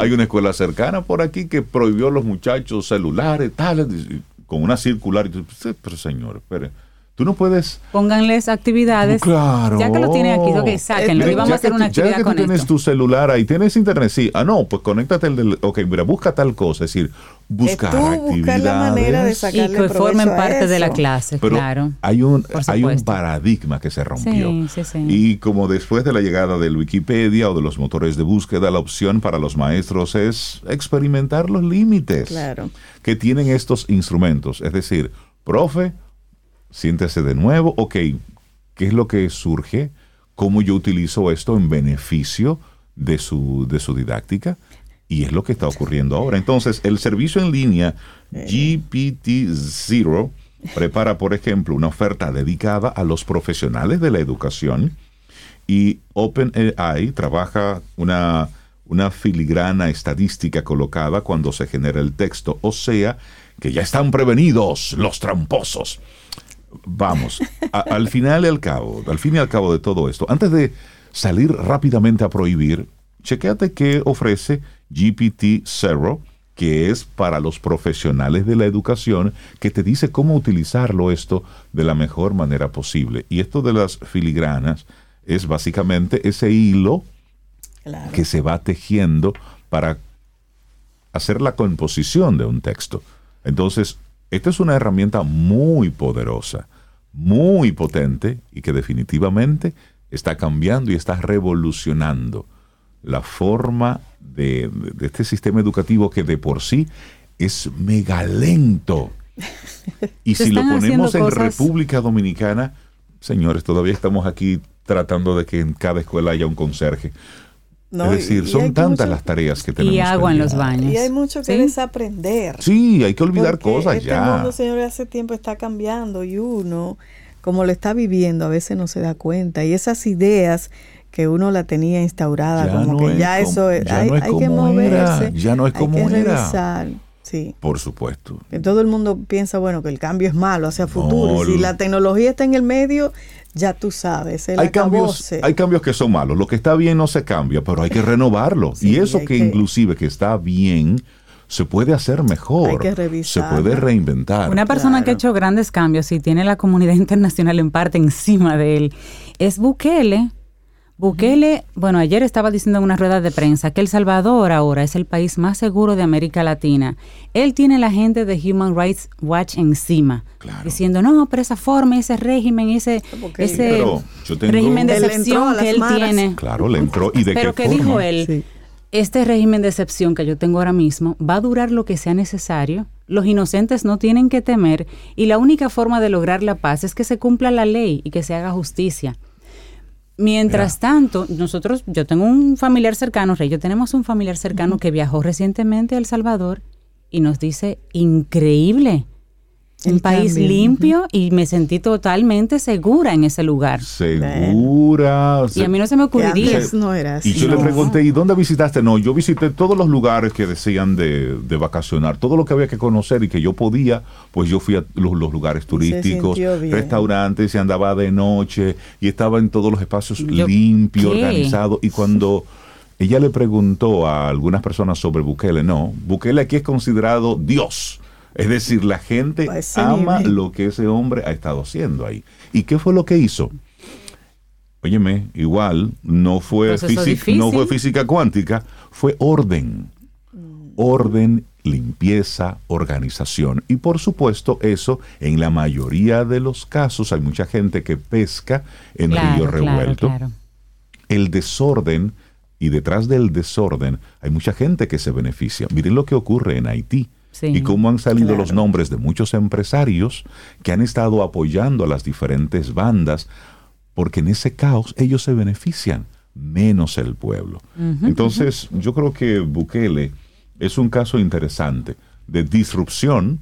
hay una escuela cercana por aquí que prohibió a los muchachos celulares, tales con una circular. Y tú, pero señor, espere Tú no puedes. Pónganles actividades. Claro. Ya que lo tienen aquí, ok, sáquenlo y vamos a hacer una actividad ya que tú tienes tu celular ahí, tienes internet, sí. Ah, no, pues conéctate el del. Ok, mira, busca tal cosa. Es decir, buscar actividades. la manera de y que formen parte de la clase, claro. Hay un, hay un paradigma que se rompió. Sí, sí, sí. Y como después de la llegada del Wikipedia o de los motores de búsqueda, la opción para los maestros es experimentar los límites claro. que tienen estos instrumentos. Es decir, profe siéntese de nuevo, ok, ¿qué es lo que surge? ¿Cómo yo utilizo esto en beneficio de su, de su didáctica? Y es lo que está ocurriendo ahora. Entonces, el servicio en línea GPT-0 prepara, por ejemplo, una oferta dedicada a los profesionales de la educación y OpenAI trabaja una, una filigrana estadística colocada cuando se genera el texto, o sea, que ya están prevenidos los tramposos vamos, al final y al cabo, al fin y al cabo de todo esto, antes de salir rápidamente a prohibir, chequeate qué ofrece GPT Zero, que es para los profesionales de la educación, que te dice cómo utilizarlo esto de la mejor manera posible. Y esto de las filigranas es básicamente ese hilo que se va tejiendo para hacer la composición de un texto. Entonces, esta es una herramienta muy poderosa, muy potente y que definitivamente está cambiando y está revolucionando la forma de, este sistema educativo que de por sí es mega lento. Y *laughs* si lo ponemos en República Dominicana, señores, todavía estamos aquí tratando de que en cada escuela haya un conserje es decir, son tantas las tareas que tenemos. Y agua en los baños. Y hay mucho que desaprender. Sí, hay que olvidar cosas este ya. El mundo, señores, hace tiempo está cambiando y uno, como lo está viviendo, a veces no se da cuenta. Y esas ideas que uno la tenía instaurada, como que ya eso ya hay, no es hay como que moverse. Ya no es como hay que era. revisar. Sí. Por supuesto. Todo el mundo piensa, bueno, que el cambio es malo hacia futuro. y si la tecnología está en el medio, ya tú sabes. hay, cambios, hay cambios que son malos. Lo que está bien no se cambia, pero hay que renovarlo. y eso que, inclusive que está bien, se puede hacer mejor. Hay que revisar. Se puede reinventar. Una persona que ha hecho grandes cambios y tiene la comunidad *laughs* internacional en parte encima de él es Bukele Bukele, bueno, ayer estaba diciendo en una rueda de prensa que El Salvador ahora es el país más seguro de América Latina. Él tiene la gente de Human Rights Watch encima, diciendo, no, pero esa forma, ese régimen, ese, ese régimen de excepción que él tiene. Claro, le entró. ¿Y de pero qué que dijo él, este régimen de excepción que yo tengo ahora mismo va a durar lo que sea necesario. Los inocentes no tienen que temer y la única forma de lograr la paz es que se cumpla la ley y que se haga justicia. Mientras tanto, nosotros, yo tengo un familiar cercano, Rey, yo tenemos un familiar cercano que viajó recientemente a El Salvador y nos dice, increíble, un país limpio y me sentí totalmente segura en ese lugar. Segura. Y a mí no se me ocurriría. no era Y yo le pregunté, ¿y dónde visitaste? No, yo visité todos los lugares que decían de, vacacionar, todo lo que había que conocer y que yo podía, pues yo fui a los, lugares turísticos, restaurantes, y andaba de noche y estaba en todos los espacios limpios, organizados. Y cuando ella le preguntó a algunas personas sobre Bukele, no, Bukele aquí es considerado Dios es decir, la gente ama lo que ese hombre ha estado haciendo ahí. ¿Y qué fue lo que hizo? Óyeme, igual, no fue, física, no fue física cuántica, fue orden. Mm. Orden, limpieza, organización. Y por supuesto, eso en la mayoría de los casos hay mucha gente que pesca en río revuelto. El desorden, y detrás del desorden hay mucha gente que se beneficia. Miren lo que ocurre en Haití y cómo han salido los nombres de muchos empresarios que han estado apoyando a las diferentes bandas, porque en ese caos ellos se benefician, menos el pueblo. Entonces, yo creo que Bukele es un caso interesante de disrupción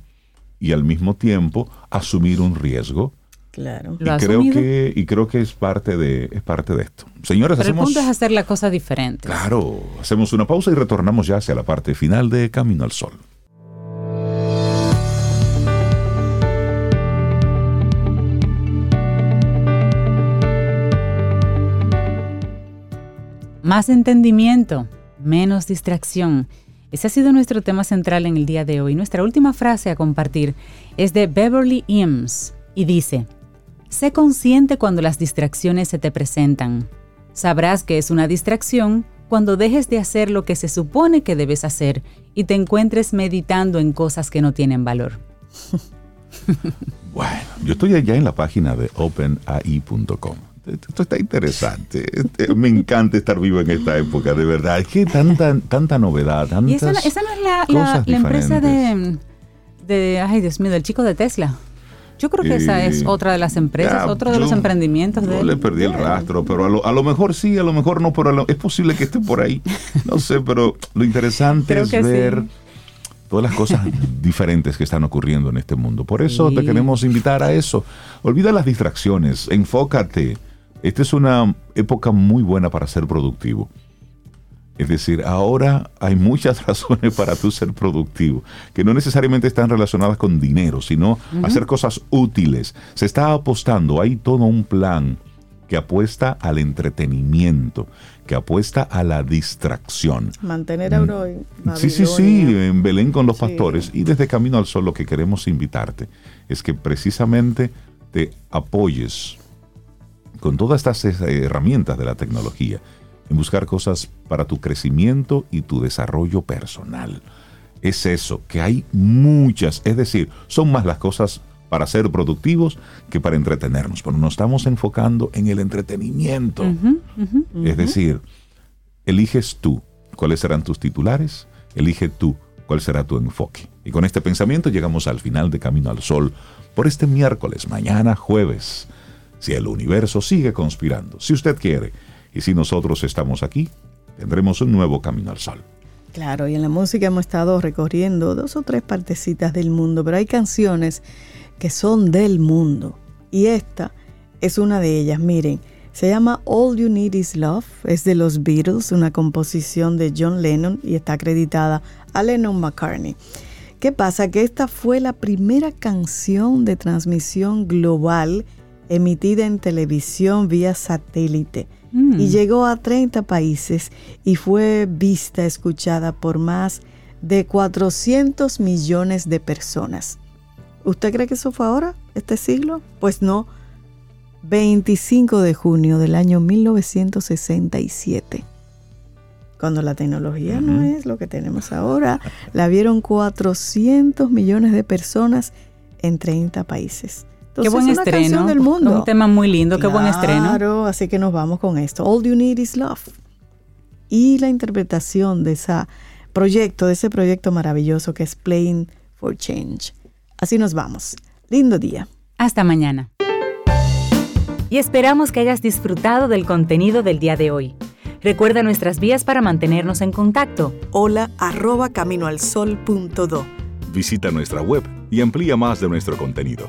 y al mismo tiempo asumir un riesgo. Claro. Y creo que y creo que es parte de es parte de esto. Señores, Pero hacemos el punto es hacer la cosa diferente. Claro, hacemos una pausa y retornamos ya hacia la parte final de Camino al Sol. Más entendimiento, menos distracción. Ese ha sido nuestro tema central en el día de hoy. Nuestra última frase a compartir es de Beverly Eames y dice, Sé consciente cuando las distracciones se te presentan. Sabrás que es una distracción cuando dejes de hacer lo que se supone que debes hacer y te encuentres meditando en cosas que no tienen valor. *laughs* bueno, yo estoy allá en la página de openai.com. Esto está interesante. Este, me encanta estar vivo en esta época, de verdad. Es que tanta, tanta novedad. y esa, no es la, empresa de, de, ay Dios mío, del chico de Tesla. Yo creo que esa es otra de las empresas, otro de los emprendimientos de él. le perdí el rastro, pero a lo, mejor sí, a lo mejor no, pero es posible que esté por ahí. No sé, pero lo interesante es ver todas las cosas diferentes que están ocurriendo en este mundo. Por eso te queremos invitar a eso. Olvida las distracciones, enfócate. Esta es una época muy buena para ser productivo. Es decir, ahora hay muchas *laughs* razones para tú ser productivo, que no necesariamente están relacionadas con dinero, sino hacer cosas útiles. Se está apostando, hay todo un plan que apuesta al entretenimiento, que apuesta a la distracción. Mantener a Euroy. Sí, sí, sí, en Belén con los pastores. Y desde Camino al Sol lo que queremos invitarte es que precisamente te apoyes con todas estas herramientas de la tecnología en buscar cosas para tu crecimiento y tu desarrollo personal. Es eso, que hay muchas, es decir, son más las cosas para ser productivos que para entretenernos, pero nos estamos enfocando en el entretenimiento. Es decir, eliges tú cuáles serán tus titulares, elige tú cuál será tu enfoque. Y con este pensamiento llegamos al final de Camino al Sol por este miércoles, mañana jueves, si el universo sigue conspirando, si usted quiere y si nosotros estamos aquí, tendremos un nuevo camino al sol. Claro, y en la música hemos estado recorriendo dos o tres partecitas del mundo, pero hay canciones que son del mundo. Y esta es una de ellas. Miren, se llama All You Need Is Love, es de los Beatles, una composición de John Lennon y está acreditada a Lennon McCartney. ¿Qué pasa? Que esta fue la primera canción de transmisión global emitida en televisión vía satélite y mm. llegó a 30 países y fue vista, escuchada por más de 400 millones de personas. ¿Usted cree que eso fue ahora, este siglo? Pues no. 25 de junio del año 1967. Cuando la tecnología no es lo que tenemos ahora, la vieron 400 millones de personas en 30 países qué buen estreno. Del mundo. Un tema muy lindo, qué buen estreno. Claro, así que nos vamos con esto. All You Need Is Love. Y la interpretación de ese proyecto, de ese proyecto maravilloso que es Playing for Change. Así nos vamos. Lindo día. Hasta mañana. Y esperamos que hayas disfrutado del contenido del día de hoy. Recuerda nuestras vías para mantenernos en contacto. Hola arroba caminoalsol.do. Visita nuestra web y amplía más de nuestro contenido